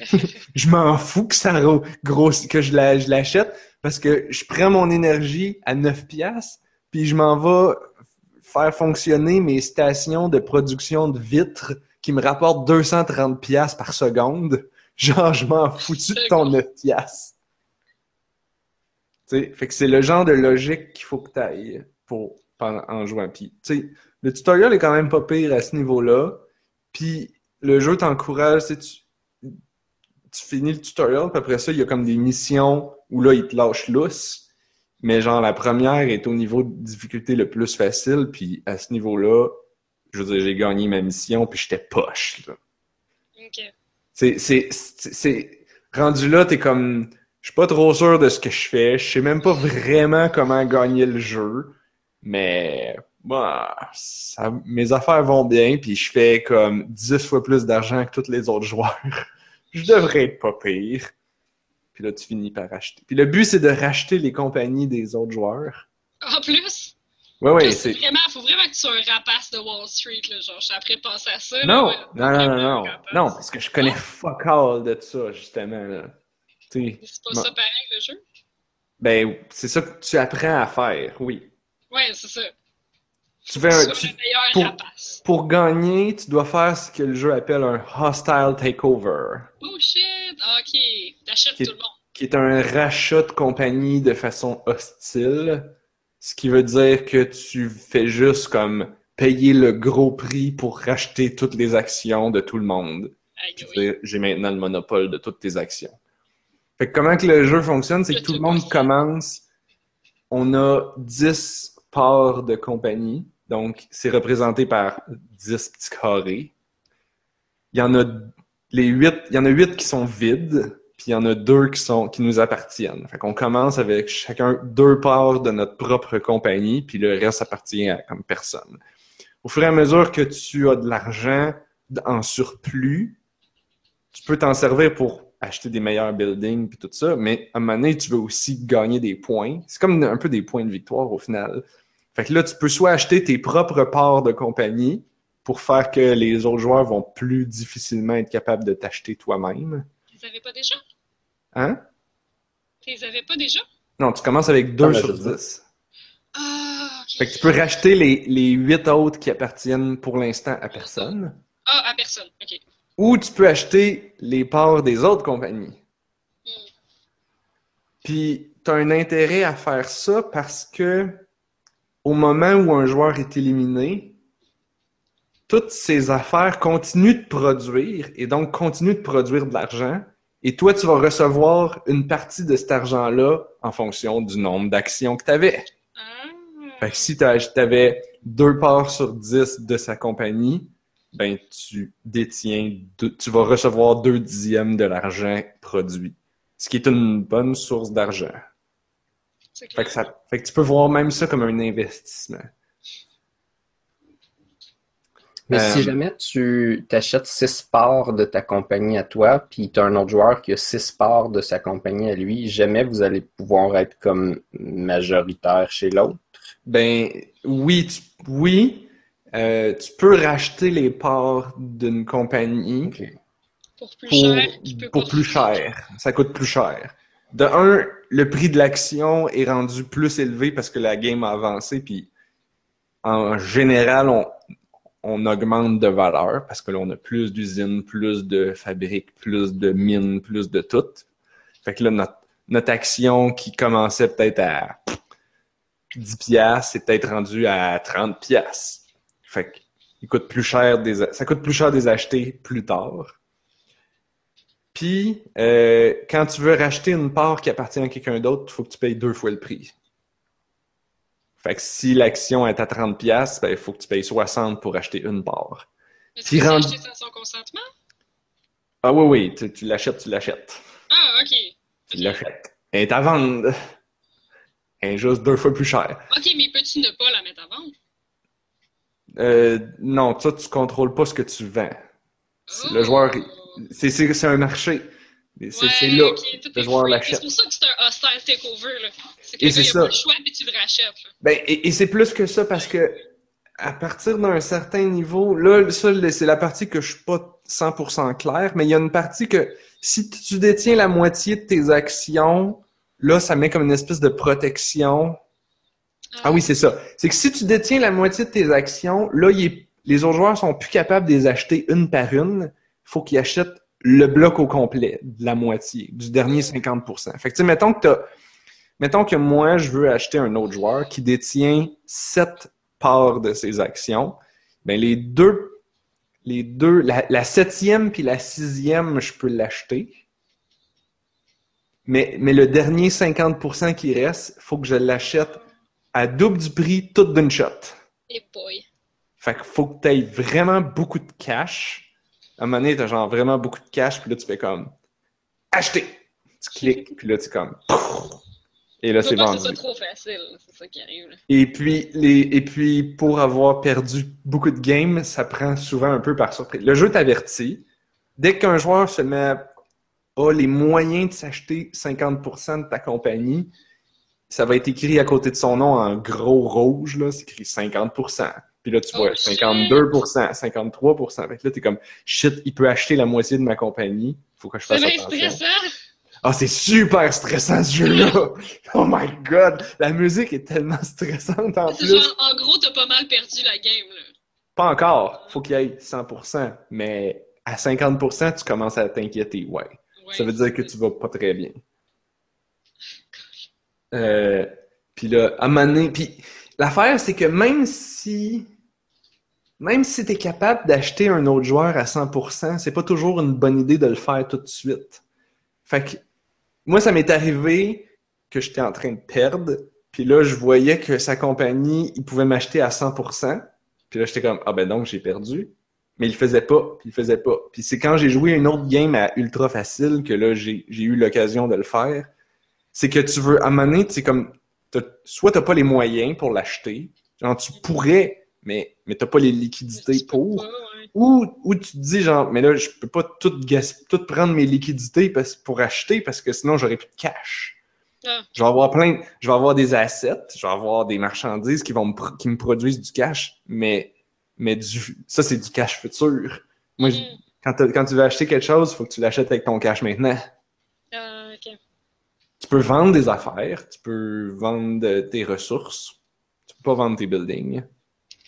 je m'en fous que ça ro- grossi- que je l'achète parce que je prends mon énergie à 9 piastres puis je m'en vais faire fonctionner mes stations de production de vitres qui me rapportent 230 piastres par seconde. Genre, je m'en foutu de ton 9 piastres. Tu sais, fait que c'est le genre de logique qu'il faut que tu ailles pour, pendant- en jouant. Puis, tu sais, le tutoriel est quand même pas pire à ce niveau-là. Puis, le jeu t'encourage, tu, tu finis le tutoriel, puis après ça, il y a comme des missions où là, il te lâche lousse. Mais genre, la première est au niveau de difficulté le plus facile, puis à ce niveau-là, je veux dire, j'ai gagné ma mission, puis j'étais poche, là. ok. C'est, rendu là, t'es comme, je suis pas trop sûr de ce que je fais, je sais même pas vraiment comment gagner le jeu, mais, bah, ça, mes affaires vont bien, puis je fais comme 10 fois plus d'argent que tous les autres joueurs. je devrais être pas pire. Puis là, tu finis par acheter. Puis le but, c'est de racheter les compagnies des autres joueurs. En plus, Plus, c'est... vraiment, faut vraiment que tu sois un rapace de Wall Street, là, genre, je suis après penser à ça. Non, non, non, non, non, non, parce que je connais fuck all de ça, justement, là. C'est pas Bon. ça pareil, le jeu? ben, c'est ça que tu apprends à faire, oui. Ouais, c'est ça. Tu fais un, tu- le meilleur pour- rapace. pour gagner, tu dois faire ce que le jeu appelle un hostile takeover, Oh shit! Ok, t'achètes tout le monde. qui est un rachat de compagnie de façon hostile, ce qui veut dire que tu fais juste comme payer le gros prix pour racheter toutes les actions de tout le monde. Oui. j'ai maintenant le monopole de toutes tes actions. Fait que comment que le jeu fonctionne, c'est que tout le monde commence, on a 10 parts de compagnie, donc c'est représenté par 10 petits carrés. Il y en a les 8, il y en a 8 qui sont vides, puis il y en a deux qui sont qui nous appartiennent. Fait qu'on commence avec chacun deux parts de notre propre compagnie, puis le reste appartient à comme personne. Au fur et à mesure que tu as de l'argent en surplus, tu peux t'en servir pour acheter des meilleurs buildings puis tout ça, mais à un moment donné, tu veux aussi gagner des points. C'est comme un peu des points de victoire au final. Fait que là, tu peux soit acheter tes propres parts de compagnie pour faire que les autres joueurs vont plus difficilement être capables de t'acheter toi-même. Les avais pas déjà? Hein? Tu les avais pas déjà? Non, tu commences avec 2 Ah, ben, sur je sais. 10. Ah, ok. Fait que tu peux racheter les, les 8 autres qui appartiennent pour l'instant à personne. Ah, à personne. Ok. Ou tu peux acheter les parts des autres compagnies. Hmm. Puis, tu as un intérêt à faire ça parce que au moment où un joueur est éliminé, toutes ses affaires continuent de produire et donc continuent de produire de l'argent. Et toi, tu vas recevoir une partie de cet argent-là en fonction du nombre d'actions que tu avais. Ah. Fait que si tu avais deux parts sur dix de sa compagnie, ben tu détiens, deux- tu vas recevoir deux dixièmes de l'argent produit. Ce qui est une bonne source d'argent. Fait clair. que, ça, fait que tu peux voir même ça comme un investissement. Mais Euh, si jamais tu t'achètes six parts de ta compagnie à toi, puis tu as un autre joueur qui a six parts de sa compagnie à lui, jamais vous allez pouvoir être comme majoritaire chez l'autre? Ben oui, tu, oui, euh, tu peux racheter les parts d'une compagnie. Pour plus pour, cher, pour plus cher. Ça coûte plus cher. De un, le prix de l'action est rendu plus élevé parce que la game a avancé, puis en général, on, on augmente de valeur parce que là, on a plus d'usines, plus de fabriques, plus de mines, plus de tout. Fait que là, notre, action qui commençait peut-être à 10 piastres, c'est peut-être rendu à 30 piastres. Fait que il coûte plus cher des, ça coûte plus cher acheter plus tard. Puis, euh, quand tu veux racheter une part qui appartient à quelqu'un d'autre, il faut que tu payes deux fois le prix. Fait que si l'action est à 30$, pièces, ben, il faut que tu payes 60 pour acheter une part. Tu sans consentement? Ah oui, oui, tu, tu l'achètes, tu l'achètes. Ah, ok. Tu l'achètes. Elle est à vendre. Elle est juste deux fois plus chère. Ok, mais peux-tu ne pas la mettre à vendre? Euh, non, ça, tu contrôles pas ce que tu vends. Le joueur, oh. c'est un marché. C'est là, okay, le joueur l'achète. C'est pour ça que c'est un hostile takeover. Là. C'est que il pas le choix, puis tu le rachètes. Ben, et, et c'est plus que ça parce que à partir d'un certain niveau, là, ça, c'est la partie que je suis pas 100% clair, mais il y a une partie que si tu détiens la moitié de tes actions, là, ça met comme une espèce de protection. Ah, ah oui, c'est ça. C'est que si tu détiens la moitié de tes actions, là, les autres joueurs sont plus capables de les acheter une par une. Il faut qu'ils achètent le bloc au complet de la moitié, du dernier 50%. Fait que, tu sais, mettons que t'as, mettons que moi, je veux acheter un autre joueur qui détient 7 parts de ses actions. Ben, les deux, les deux, la, septième puis la sixième, je peux l'acheter. Mais, mais le dernier 50% qui reste, faut que je l'achète à double du prix, tout d'une shot. Et boy. Fait qu'il faut que tu aies vraiment beaucoup de cash à un moment donné, t'as genre vraiment beaucoup de cash, puis là, tu fais comme acheter. Tu cliques, puis là, tu comme. Et là, c'est vendu. C'est trop facile, c'est ça qui arrive. Et puis, les, et puis, pour avoir perdu beaucoup de games, ça prend souvent un peu par surprise. Le jeu t'avertit. Dès qu'un joueur se met a les moyens de s'acheter 50% de ta compagnie, ça va être écrit à côté de son nom en gros rouge, là, c'est écrit 50%. Puis là, tu vois 52%, 53%. Fait que là, t'es comme, shit, il peut acheter la moitié de ma compagnie. Faut que je fasse attention. C'est stressant. Ah, c'est super stressant ce jeu-là! oh my god! La musique est tellement stressante en plus. Genre, en gros, t'as pas mal perdu la game, là. Pas encore. Faut qu'il ait 100%. Mais à 50%, tu commences à t'inquiéter, ouais. Ça veut dire que tu vas pas très bien. Euh, puis là, à un moment donné, puis L'affaire, c'est que même si même si tu es capable d'acheter un autre joueur à 100%, c'est pas toujours une bonne idée de le faire tout de suite. Fait que moi, ça m'est arrivé que j'étais en train de perdre, puis là, je voyais que sa compagnie, il pouvait m'acheter à 100%, puis là, j'étais comme, ah ben donc, j'ai perdu. Mais il faisait pas, puis il faisait pas. Puis c'est quand j'ai joué une autre game à ultra facile que là, j'ai eu l'occasion de le faire. C'est que tu veux, à un moment donné, comme, soit t'as pas les moyens pour l'acheter, genre tu pourrais, mais, mais t'as pas les liquidités pour, ou, ou tu te dis genre, mais là, je peux pas tout, tout prendre mes liquidités parce, pour acheter parce que sinon j'aurais plus de cash. Ah. Je vais avoir plein, je vais avoir des assets, je vais avoir des marchandises qui vont me, qui me produisent du cash, mais, mais du, ça c'est du cash futur. Moi, mm. quand, quand tu veux acheter quelque chose, il faut que tu l'achètes avec ton cash maintenant. Ah, tu peux vendre des affaires, tu peux vendre tes ressources, tu peux pas vendre tes buildings.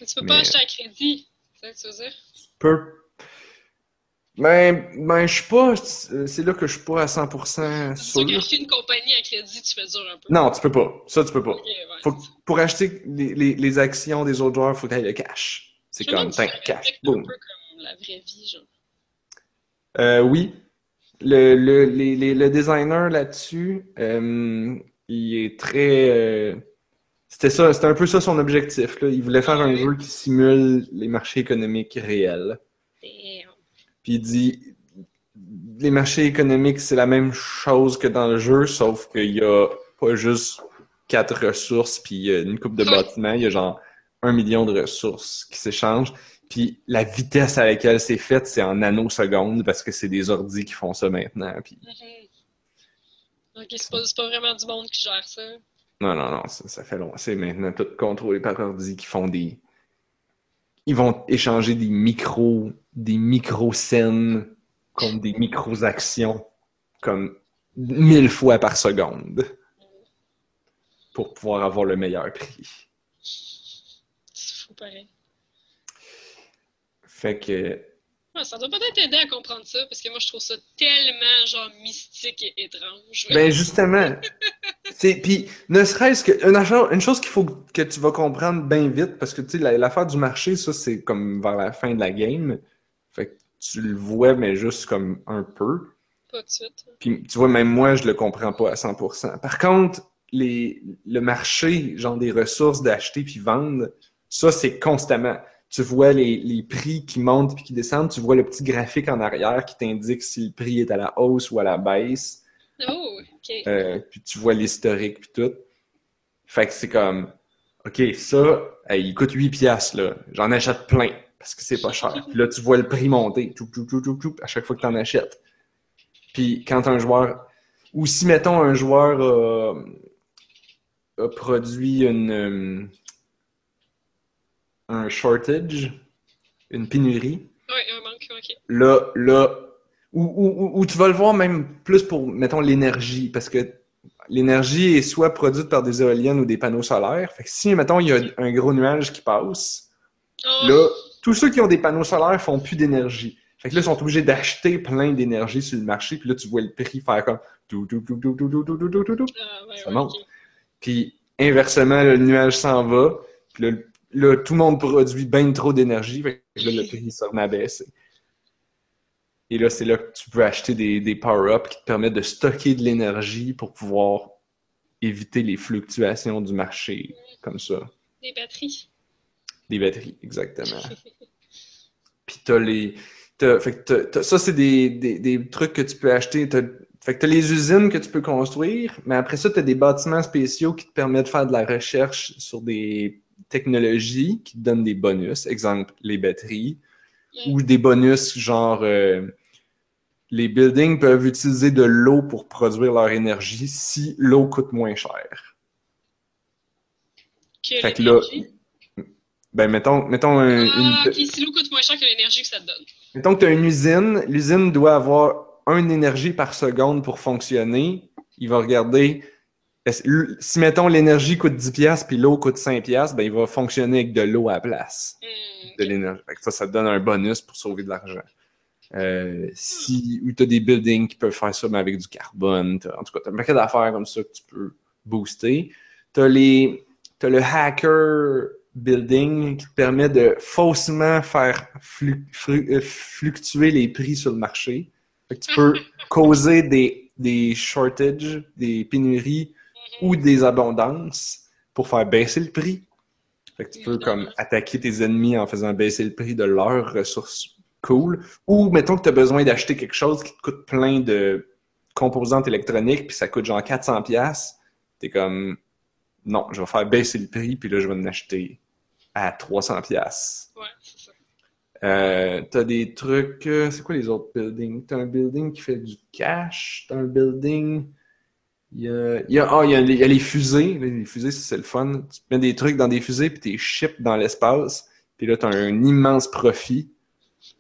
Tu peux pas acheter à crédit, c'est ça que tu veux dire? Tu peux. Ben, ben je suis pas. C'est là que je suis pas à 100% sûr. Tu acheter une compagnie à crédit, tu fais dur un peu. Non, tu peux pas. Ça, tu peux pas. pour acheter les, les, les, actions des autres joueurs, il faut que tu aies le cash. C'est comme, t'as cash. Boum. un peu comme la vraie vie, genre. Euh, oui, le, le, le designer là-dessus, euh, il est très. Euh, c'était ça, c'était un peu ça son objectif. Là. Il voulait faire un jeu qui simule les marchés économiques réels. Puis il dit les marchés économiques, c'est la même chose que dans le jeu, sauf qu'il y a pas juste quatre ressources puis une coupe de bâtiments, il y a genre un million de ressources qui s'échangent. Puis la vitesse à laquelle c'est fait, c'est en nanosecondes parce que c'est des ordis qui font ça maintenant. Puis... Ok, c'est pas, pas, vraiment du monde qui gère ça. Non, non, non, ça, fait long. C'est maintenant tout contrôlé par ordi qui font des. Ils vont échanger des micros, des micro-scènes contre des micro-actions comme mille fois par seconde pour pouvoir avoir le meilleur prix. C'est fou pareil. Fait que. Ouais, ça doit peut-être aider à comprendre ça, parce que moi, je trouve ça tellement, genre, mystique et étrange. Ben, justement. Puis, ne serait-ce que. Une, chose qu'il faut que tu vas comprendre bien vite, parce que, tu sais, la- l'affaire du marché, ça, c'est comme vers la fin de la game. Fait que tu le vois, mais juste comme un peu. Pas tout de suite. Puis, tu vois, même moi, je le comprends pas à 100%. Par contre, les, le marché, genre des ressources d'acheter puis vendre, ça, c'est constamment. Tu vois les, les prix qui montent puis qui descendent. Tu vois le petit graphique en arrière qui t'indique si le prix est à la hausse ou à la baisse. Oh, ok. Euh, puis tu vois l'historique puis tout. Fait que c'est comme, OK, ça, il coûte 8 piastres, là. J'en achète plein parce que c'est pas cher. Puis là, tu vois le prix monter, tout, tout, tout, tout, tout, à chaque fois que tu en achètes. Puis quand un joueur, ou si, mettons, un joueur a, a produit une, euh, un shortage, une pénurie, Ouais, un manque, ok. là, là, ou, ou, ou- tu vas le voir même plus pour, mettons, l'énergie, parce que l'énergie est soit produite par des éoliennes ou des panneaux solaires. Fait que si, mettons, il y a un gros nuage qui passe, Oh, là, tous ceux qui ont des panneaux solaires font plus d'énergie. Fait que là, ils sont obligés d'acheter plein d'énergie sur le marché, puis là, tu vois le prix faire comme tout, tout, tout, tout, tout, tout, tout, tout, tout, tout, tout. ah, ouais, ça ouais, monte. Puis inversement, le nuage s'en va, puis là, là, tout le monde produit bien trop d'énergie, fait que là, le prix se remet à baisser. Et là, c'est là que tu peux acheter des, des power-ups qui te permettent de stocker de l'énergie pour pouvoir éviter les fluctuations du marché, comme ça. Des batteries. Des batteries, exactement. Puis t'as les. t'as- fait que ça, c'est des, des, des trucs que tu peux acheter. T'as- fait que t'as les usines que tu peux construire, mais après ça, t'as des bâtiments spéciaux qui te permettent de faire de la recherche sur des technologies qui te donnent des bonus. Exemple, les batteries. Ou des bonus genre. euh, les buildings peuvent utiliser de l'eau pour produire leur énergie si l'eau coûte moins cher. Que Fait que là, ben mettons, mettons un- Ah, une, ok, si l'eau coûte moins cher que l'énergie que ça te donne. Mettons que tu as une usine, l'usine doit avoir une énergie par seconde pour fonctionner. Il va regarder, si mettons l'énergie coûte 10 pièces puis l'eau coûte 5 pièces, ben il va fonctionner avec de l'eau à la place Hmm, de l'énergie. Ça, ça te donne un bonus pour sauver de l'argent. Euh, si, ou tu as des buildings qui peuvent faire ça, mais avec du carbone. En tout cas, tu as un paquet d'affaires comme ça que tu peux booster. Tu as, le hacker building qui te permet de faussement faire flu- euh, fluctuer les prix sur le marché. Fait que tu peux causer des, des shortages, des pénuries ou des abondances pour faire baisser le prix. Fait que tu peux comme attaquer tes ennemis en faisant baisser le prix de leurs ressources cool. Ou mettons que tu as besoin d'acheter quelque chose qui te coûte plein de composantes électroniques, puis ça coûte genre 400 pièces. T'es comme non, je vais faire baisser le prix, puis là je vais en acheter à 300 pièces. Ouais, c'est ça. Euh, t'as des trucs. euh, c'est quoi les autres buildings? T'as un building qui fait du cash. T'as un building. Il y a, il y a, ah, il y a, les, il y a les fusées. Les fusées, c'est le fun. Tu mets des trucs dans des fusées, puis t'es ship dans l'espace. Puis là, t'as un immense profit.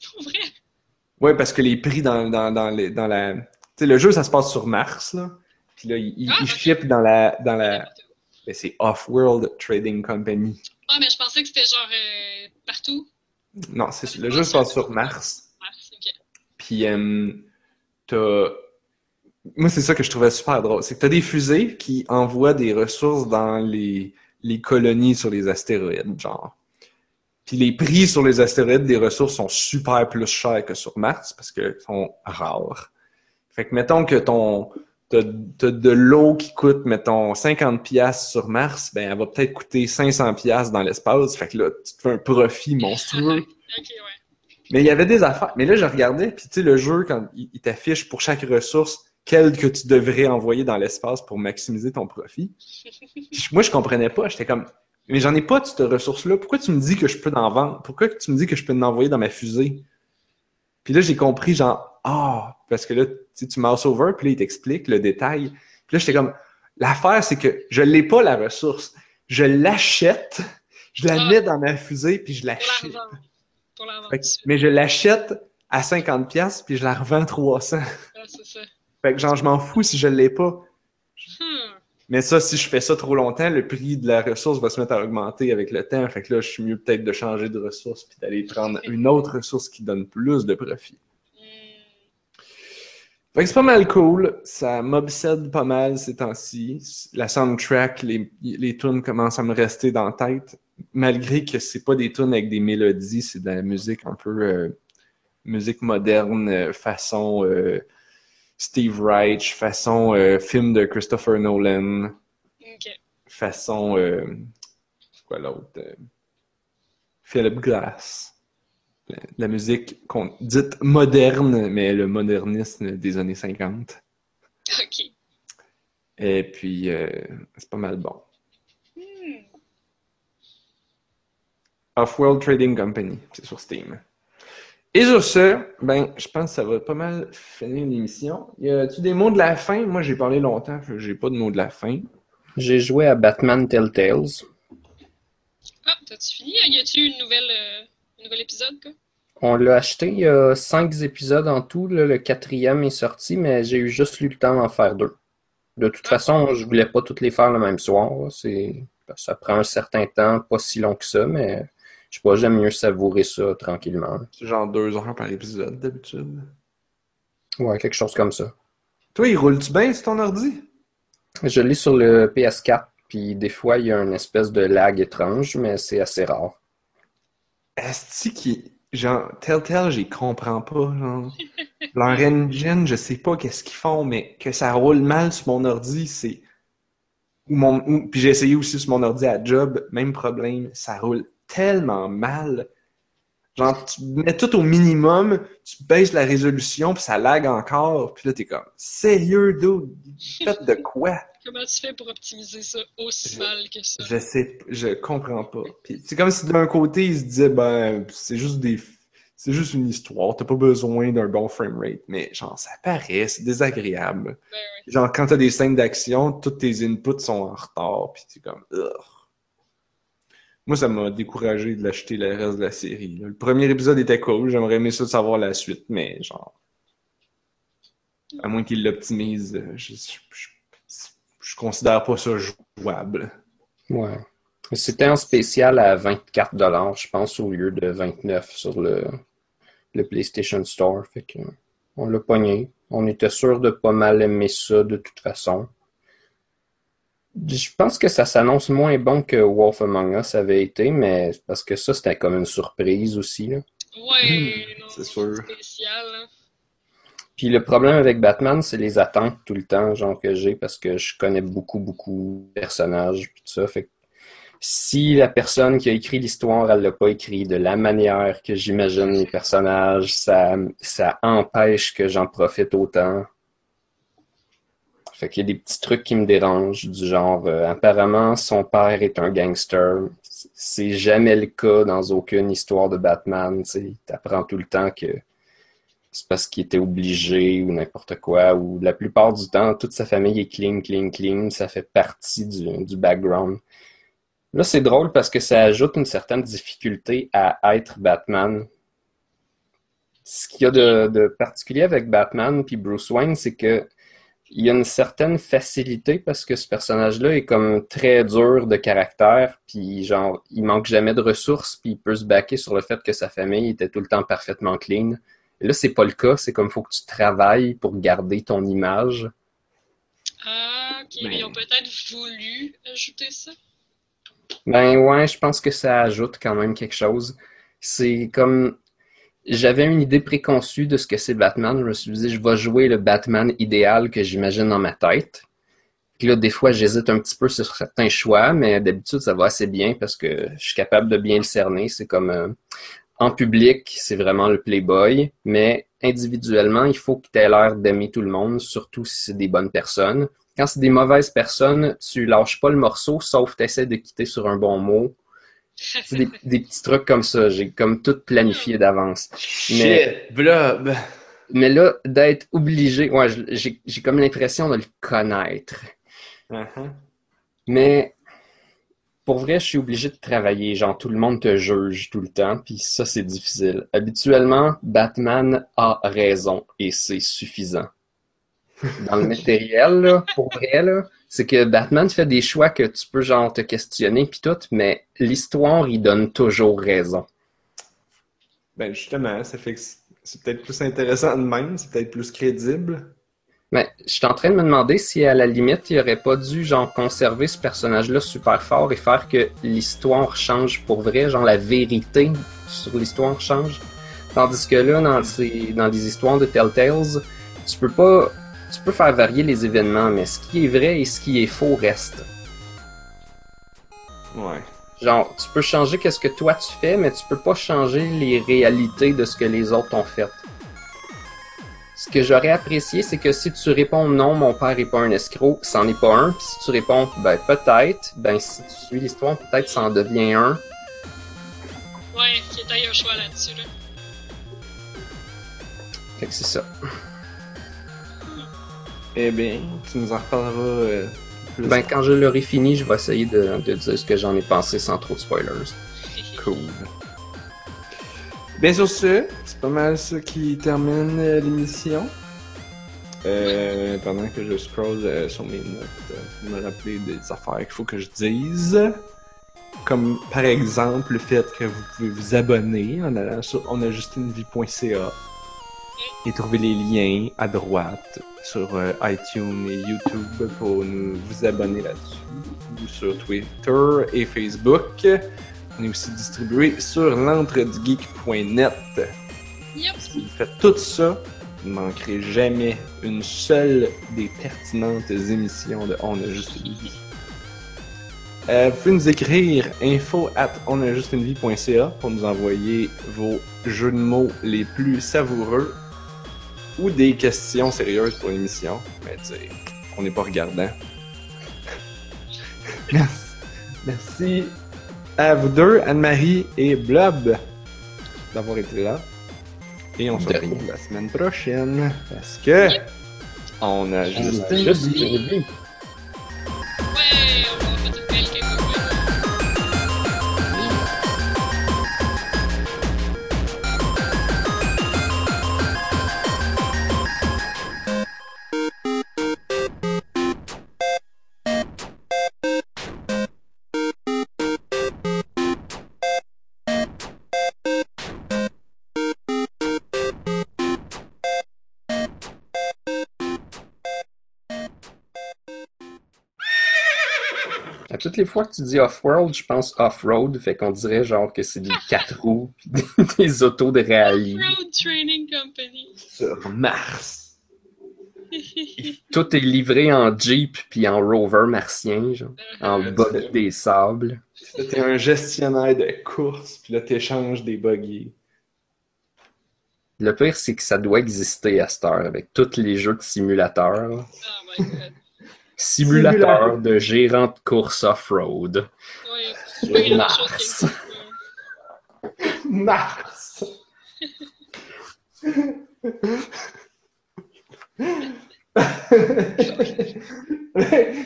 Pour vrai? Ouais, parce que les prix dans, dans, dans, les, dans la. Tu sais, le jeu, ça se passe sur Mars, là. Puis là, il, Ah, il ok. ship dans la. Dans la ben, c'est Off-World Trading Company. Ah, mais je pensais que c'était genre euh, partout. Non, c'est le jeu se passe sur Mars. Mars, ok. Puis, euh, t'as. Moi, c'est ça que je trouvais super drôle. C'est que t'as des fusées qui envoient des ressources dans les, les colonies sur les astéroïdes, genre. Puis les prix sur les astéroïdes des ressources sont super plus chers que sur Mars parce qu'ils sont rares. Fait que mettons que ton. T'as de l'eau qui coûte, mettons, 50 pièces sur Mars, ben elle va peut-être coûter 500 pièces dans l'espace. Fait que là, tu te fais un profit monstrueux. Ok, ouais. Mais il y avait des affaires. Mais là, je regardais, puis tu sais, le jeu, quand il, t'affiche pour chaque ressource quelle que tu devrais envoyer dans l'espace pour maximiser ton profit. Moi, je comprenais pas. J'étais comme, mais j'en ai pas de cette ressource-là. Pourquoi tu me dis que je peux en vendre? Pourquoi tu me dis que je peux en envoyer dans ma fusée? Puis là, j'ai compris, genre, ah, parce que là, tu sais, tu mouse over, puis là, il t'explique le détail. Puis là, j'étais comme, l'affaire, c'est que je l'ai pas, la ressource. Je l'achète, je la Ah. mets dans ma fusée, puis je l'achète. mais je l'achète à 50$, piastres, puis je la revends 300$. Ah, c'est ça. Fait que genre, je m'en fous si je l'ai pas. Mais ça, si je fais ça trop longtemps, le prix de la ressource va se mettre à augmenter avec le temps. Fait que là, je suis mieux peut-être de changer de ressource puis d'aller prendre une autre ressource qui donne plus de profit. Hmm. Fait que c'est pas mal cool. Ça m'obsède pas mal ces temps-ci. La soundtrack, les, les tunes commencent à me rester dans la tête. Malgré que c'est pas des tunes avec des mélodies, c'est de la musique un peu euh, musique moderne, euh, façon euh, Steve Reich, façon euh, film de Christopher Nolan, Ok. façon euh, c'est quoi l'autre? euh, Philip Glass. La, la musique qu'on dite moderne, mais le modernisme des années 50. Ok. Et puis, c'est pas mal bon. Hmm. Off-World Trading Company, c'est sur Steam. Et sur ce, ben, je pense que ça va pas mal finir l'émission. Y a-tu des mots de la fin? Moi, j'ai parlé longtemps, j'ai pas de mots de la fin. J'ai joué à Batman Telltales. Ah, t'as-tu fini? Y a-tu une nouvelle, euh, un nouvel épisode, quoi? On l'a acheté, il y a cinq épisodes en tout. là, le quatrième est sorti, mais j'ai eu juste eu le temps d'en faire deux. De toute façon, je voulais pas toutes les faire le même soir. C'est, ça prend un certain temps, pas si long que ça, mais je sais pas, j'aime mieux savourer ça tranquillement. C'est genre deux heures par épisode, d'habitude. Ouais, quelque chose comme ça. Toi, il roule-tu bien sur ton ordi? Je l'ai sur le PS4, puis des fois, il y a une espèce de lag étrange, mais c'est assez rare. Est-ce qui. Genre, Telltale, j'y comprends pas, genre. Leur engine, je sais pas qu'est-ce qu'ils font, mais que ça roule mal sur mon ordi, c'est. Ou mon... ou- Puis j'ai essayé aussi sur mon ordi à job, même problème, ça roule tellement mal. Genre, tu mets tout au minimum, tu baisses la résolution, puis ça lag encore, puis là, t'es comme, sérieux, dude, faites de quoi? Comment tu fais pour optimiser ça aussi Je- mal que ça? Je sais, je comprends pas. Puis c'est comme si d'un côté, il se disait, ben, c'est juste des, c'est juste une histoire, t'as pas besoin d'un bon framerate. Mais genre, ça paraît, c'est désagréable. Ben. Genre, quand t'as des scènes d'action, tous tes inputs sont en retard, puis t'es comme, Ugh. Moi, ça m'a découragé de l'acheter le reste de la série. Le premier épisode était cool, j'aimerais aimer ça de savoir la suite, mais genre, à moins qu'ils l'optimisent, euh, je, je considère pas ça jouable. Ouais. C'était en spécial à 24$, je pense, au lieu de 29$ sur le, le PlayStation Store. Fait que, on l'a pogné. On était sûr de pas mal aimer ça de toute façon. Je pense que ça s'annonce moins bon que Wolf Among Us avait été, mais parce que ça, c'était comme une surprise aussi. Là. Ouais, non, c'est sûr. spécial, hein. Puis le problème avec Batman, c'est les attentes tout le temps, genre que j'ai, parce que je connais beaucoup, beaucoup de personnages, puis tout ça. Fait que si la personne qui a écrit l'histoire, elle l'a pas écrit de la manière que j'imagine les personnages, ça, ça empêche que j'en profite autant. Fait qu'il y a des petits trucs qui me dérangent, du genre, euh, apparemment, son père est un gangster. C'est jamais le cas dans aucune histoire de Batman, tu sais. T'apprends tout le temps que c'est parce qu'il était obligé ou n'importe quoi, ou la plupart du temps, toute sa famille est clean, clean, clean, ça fait partie du, du background. Là, c'est drôle parce que ça ajoute une certaine difficulté à être Batman. Ce qu'il y a de, de particulier avec Batman puis Bruce Wayne, c'est que il y a une certaine facilité parce que ce personnage-là est comme très dur de caractère, puis genre, il manque jamais de ressources, puis il peut se baquer sur le fait que sa famille était tout le temps parfaitement clean. Et là, c'est pas le cas. C'est comme faut que tu travailles pour garder ton image. Ah, ok. Mais- Ils ont peut-être voulu ajouter ça. Ben ouais, je pense que ça ajoute quand même quelque chose. C'est comme j'avais une idée préconçue de ce que c'est Batman. Je me suis dit, je vais jouer le Batman idéal que j'imagine dans ma tête. Puis là, des fois, j'hésite un petit peu sur certains choix, mais d'habitude, ça va assez bien parce que je suis capable de bien le cerner. C'est comme euh, en public, c'est vraiment le playboy, mais individuellement, il faut que tu aies l'air d'aimer tout le monde, surtout si c'est des bonnes personnes. Quand c'est des mauvaises personnes, tu lâches pas le morceau, sauf tu essaies de quitter sur un bon mot. C'est des, des petits trucs comme ça. J'ai comme tout planifié d'avance. Mais- Shit, blob. Mais là, d'être obligé, ouais, j'ai comme l'impression de le connaître. Uh-huh. Mais pour vrai, je suis obligé de travailler. Genre, tout le monde te juge tout le temps, puis ça, c'est difficile. Habituellement, Batman a raison et c'est suffisant. dans le matériel, là, pour vrai, là, c'est que Batman fait des choix que tu peux genre te questionner puis tout, mais l'histoire, il donne toujours raison. Ben justement, ça fait que c'est- peut-être plus intéressant de même, c'est peut-être plus crédible. Mais je suis en train de me demander si à la limite, il aurait pas dû genre conserver ce personnage-là super fort et faire que l'histoire change pour vrai, genre la vérité sur l'histoire change. Tandis que là, dans, ces, dans les histoires de Telltales, tu peux pas. Tu peux faire varier les événements, mais ce qui est vrai et ce qui est faux reste. Ouais. Genre, tu peux changer qu'est-ce que toi tu fais, mais tu peux pas changer les réalités de ce que les autres ont fait. Ce que j'aurais apprécié, c'est que si tu réponds non, mon père est pas un escroc, c'en est pas un. Puis si tu réponds ben peut-être, ben si tu suis l'histoire, peut-être ça en devient un. Ouais, qu'il y ait un choix là-dessus, là. Fait que c'est ça. Eh bien, tu nous en reparleras euh, plus. Ben quand je l'aurai fini, je vais essayer de, de dire ce que j'en ai pensé sans trop de spoilers. Cool. Bien sur ce, c'est pas mal ça qui termine euh, l'émission. Euh, pendant que je scroll euh, sur mes notes, euh, me rappeler des affaires qu'il faut que je dise. Comme par exemple le fait que vous pouvez vous abonner en allant sur onajustinevie.ca et trouver les liens à droite sur euh, iTunes et YouTube pour nous, vous abonner là-dessus ou sur Twitter et Facebook. On est aussi distribué sur l'entredugeek.net. Yep. Si vous faites tout ça, vous ne manquerez jamais une seule des pertinentes émissions de On a juste une vie. Euh, vous pouvez nous écrire info at onajustunevie.ca pour nous envoyer vos jeux de mots les plus savoureux ou des questions sérieuses pour l'émission. Mais tu sais, on n'est pas regardant. Merci. Merci à vous deux, Anne-Marie et Blob, d'avoir été là. Et on se retrouve la semaine prochaine. Parce que on a juste Juste toutes les fois que tu dis off-world, je pense off-road, fait qu'on dirait genre que c'est des quatre roues pis des, autos de rallye. Road Training Company. sur Mars. Tout est livré en Jeep puis en Rover martien, genre, en Ouais, buggy des sables. Là, T'es un gestionnaire de course, puis là t'échanges des buggy. Le pire, c'est que ça doit exister à cette heure avec tous les jeux de simulateurs. Oh my god. Simulateur de gérant de course off-road. Sur grand Mars. Mars!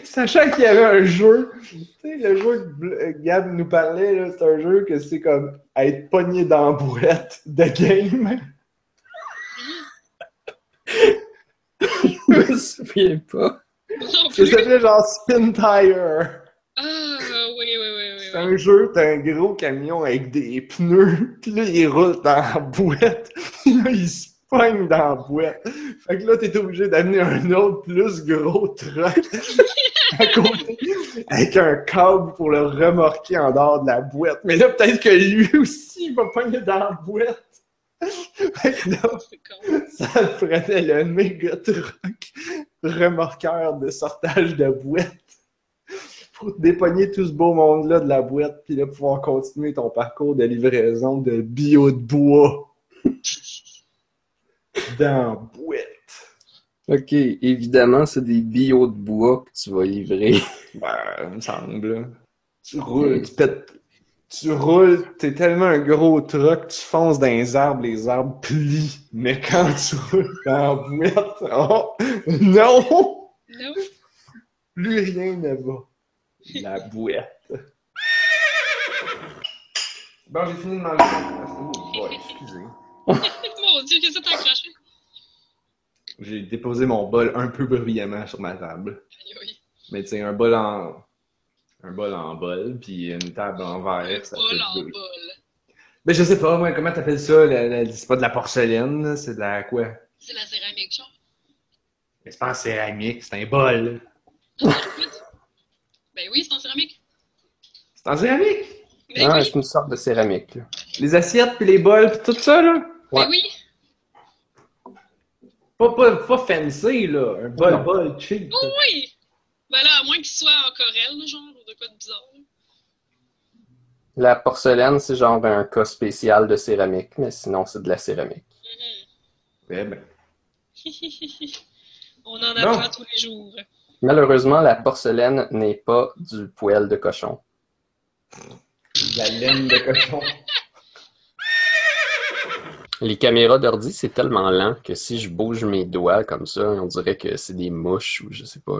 Sachant qu'il y avait un jeu, tu sais, le jeu que Bl- Gab nous parlait, là, c'est un jeu que c'est comme être pogné dans la boîte de game. Je me souviens pas. S'appelait genre Spin Tire. Ah, oui, oui, oui, oui. C'est oui. un jeu, t'as un gros camion avec des pneus, pis là, il roule dans la boîte, pis là, il se pogne dans la boîte. Fait que là, t'es obligé d'amener un autre plus gros truck à côté, avec un câble pour le remorquer en dehors de la boîte. Mais là, peut-être que lui aussi, il va pogner dans la boîte. Ça prenait le méga truck remorqueur de sortage de boîte pour dépogner tout ce beau monde-là de la boîte, puis là, pouvoir continuer ton parcours de livraison de bio de bois dans boîte. Ok, évidemment, c'est des bio de bois que tu vas livrer. Ben, il me semble. Tu roules, tu pètes. Tu roules, t'es tellement un gros truck, tu fonces dans les arbres, les arbres plient. Mais quand tu roules dans la boîte, oh, non! Non? Plus rien ne va. La boîte. Bon, j'ai fini de manger. Oh, excusez. Mon dieu, qu'est-ce que t'as accroché? J'ai déposé mon bol un peu bruyamment sur ma table. Mais tu sais, un bol en. Un bol en bol, puis une table en verre. ça Bol en deux. bol. Ben, je sais pas, moi, comment t'appelles ça? la- la- c'est pas de la porcelaine, c'est de la quoi? C'est la céramique, genre. Mais c'est pas en céramique, c'est un bol. Ah. Ben oui, c'est en céramique. C'est en céramique? Ben Ah, oui. c'est une sorte de céramique. là. Les assiettes, puis les bols, puis tout ça, là? Ouais. Ben oui. Pas, pas, pas fancy, là. Un Non. bol-bol cheap. Oh oui. Ben là, à moins qu'il soit en corelle, genre, de quoi de bizarre. La porcelaine, c'est genre un cas spécial de céramique, mais sinon, c'est de la céramique. Eh ben. On en apprend tous les jours. Malheureusement, la porcelaine n'est pas du poêle de cochon. de La laine de cochon. Les caméras d'ordi, c'est tellement lent que si je bouge mes doigts comme ça, on dirait que c'est des mouches ou je sais pas.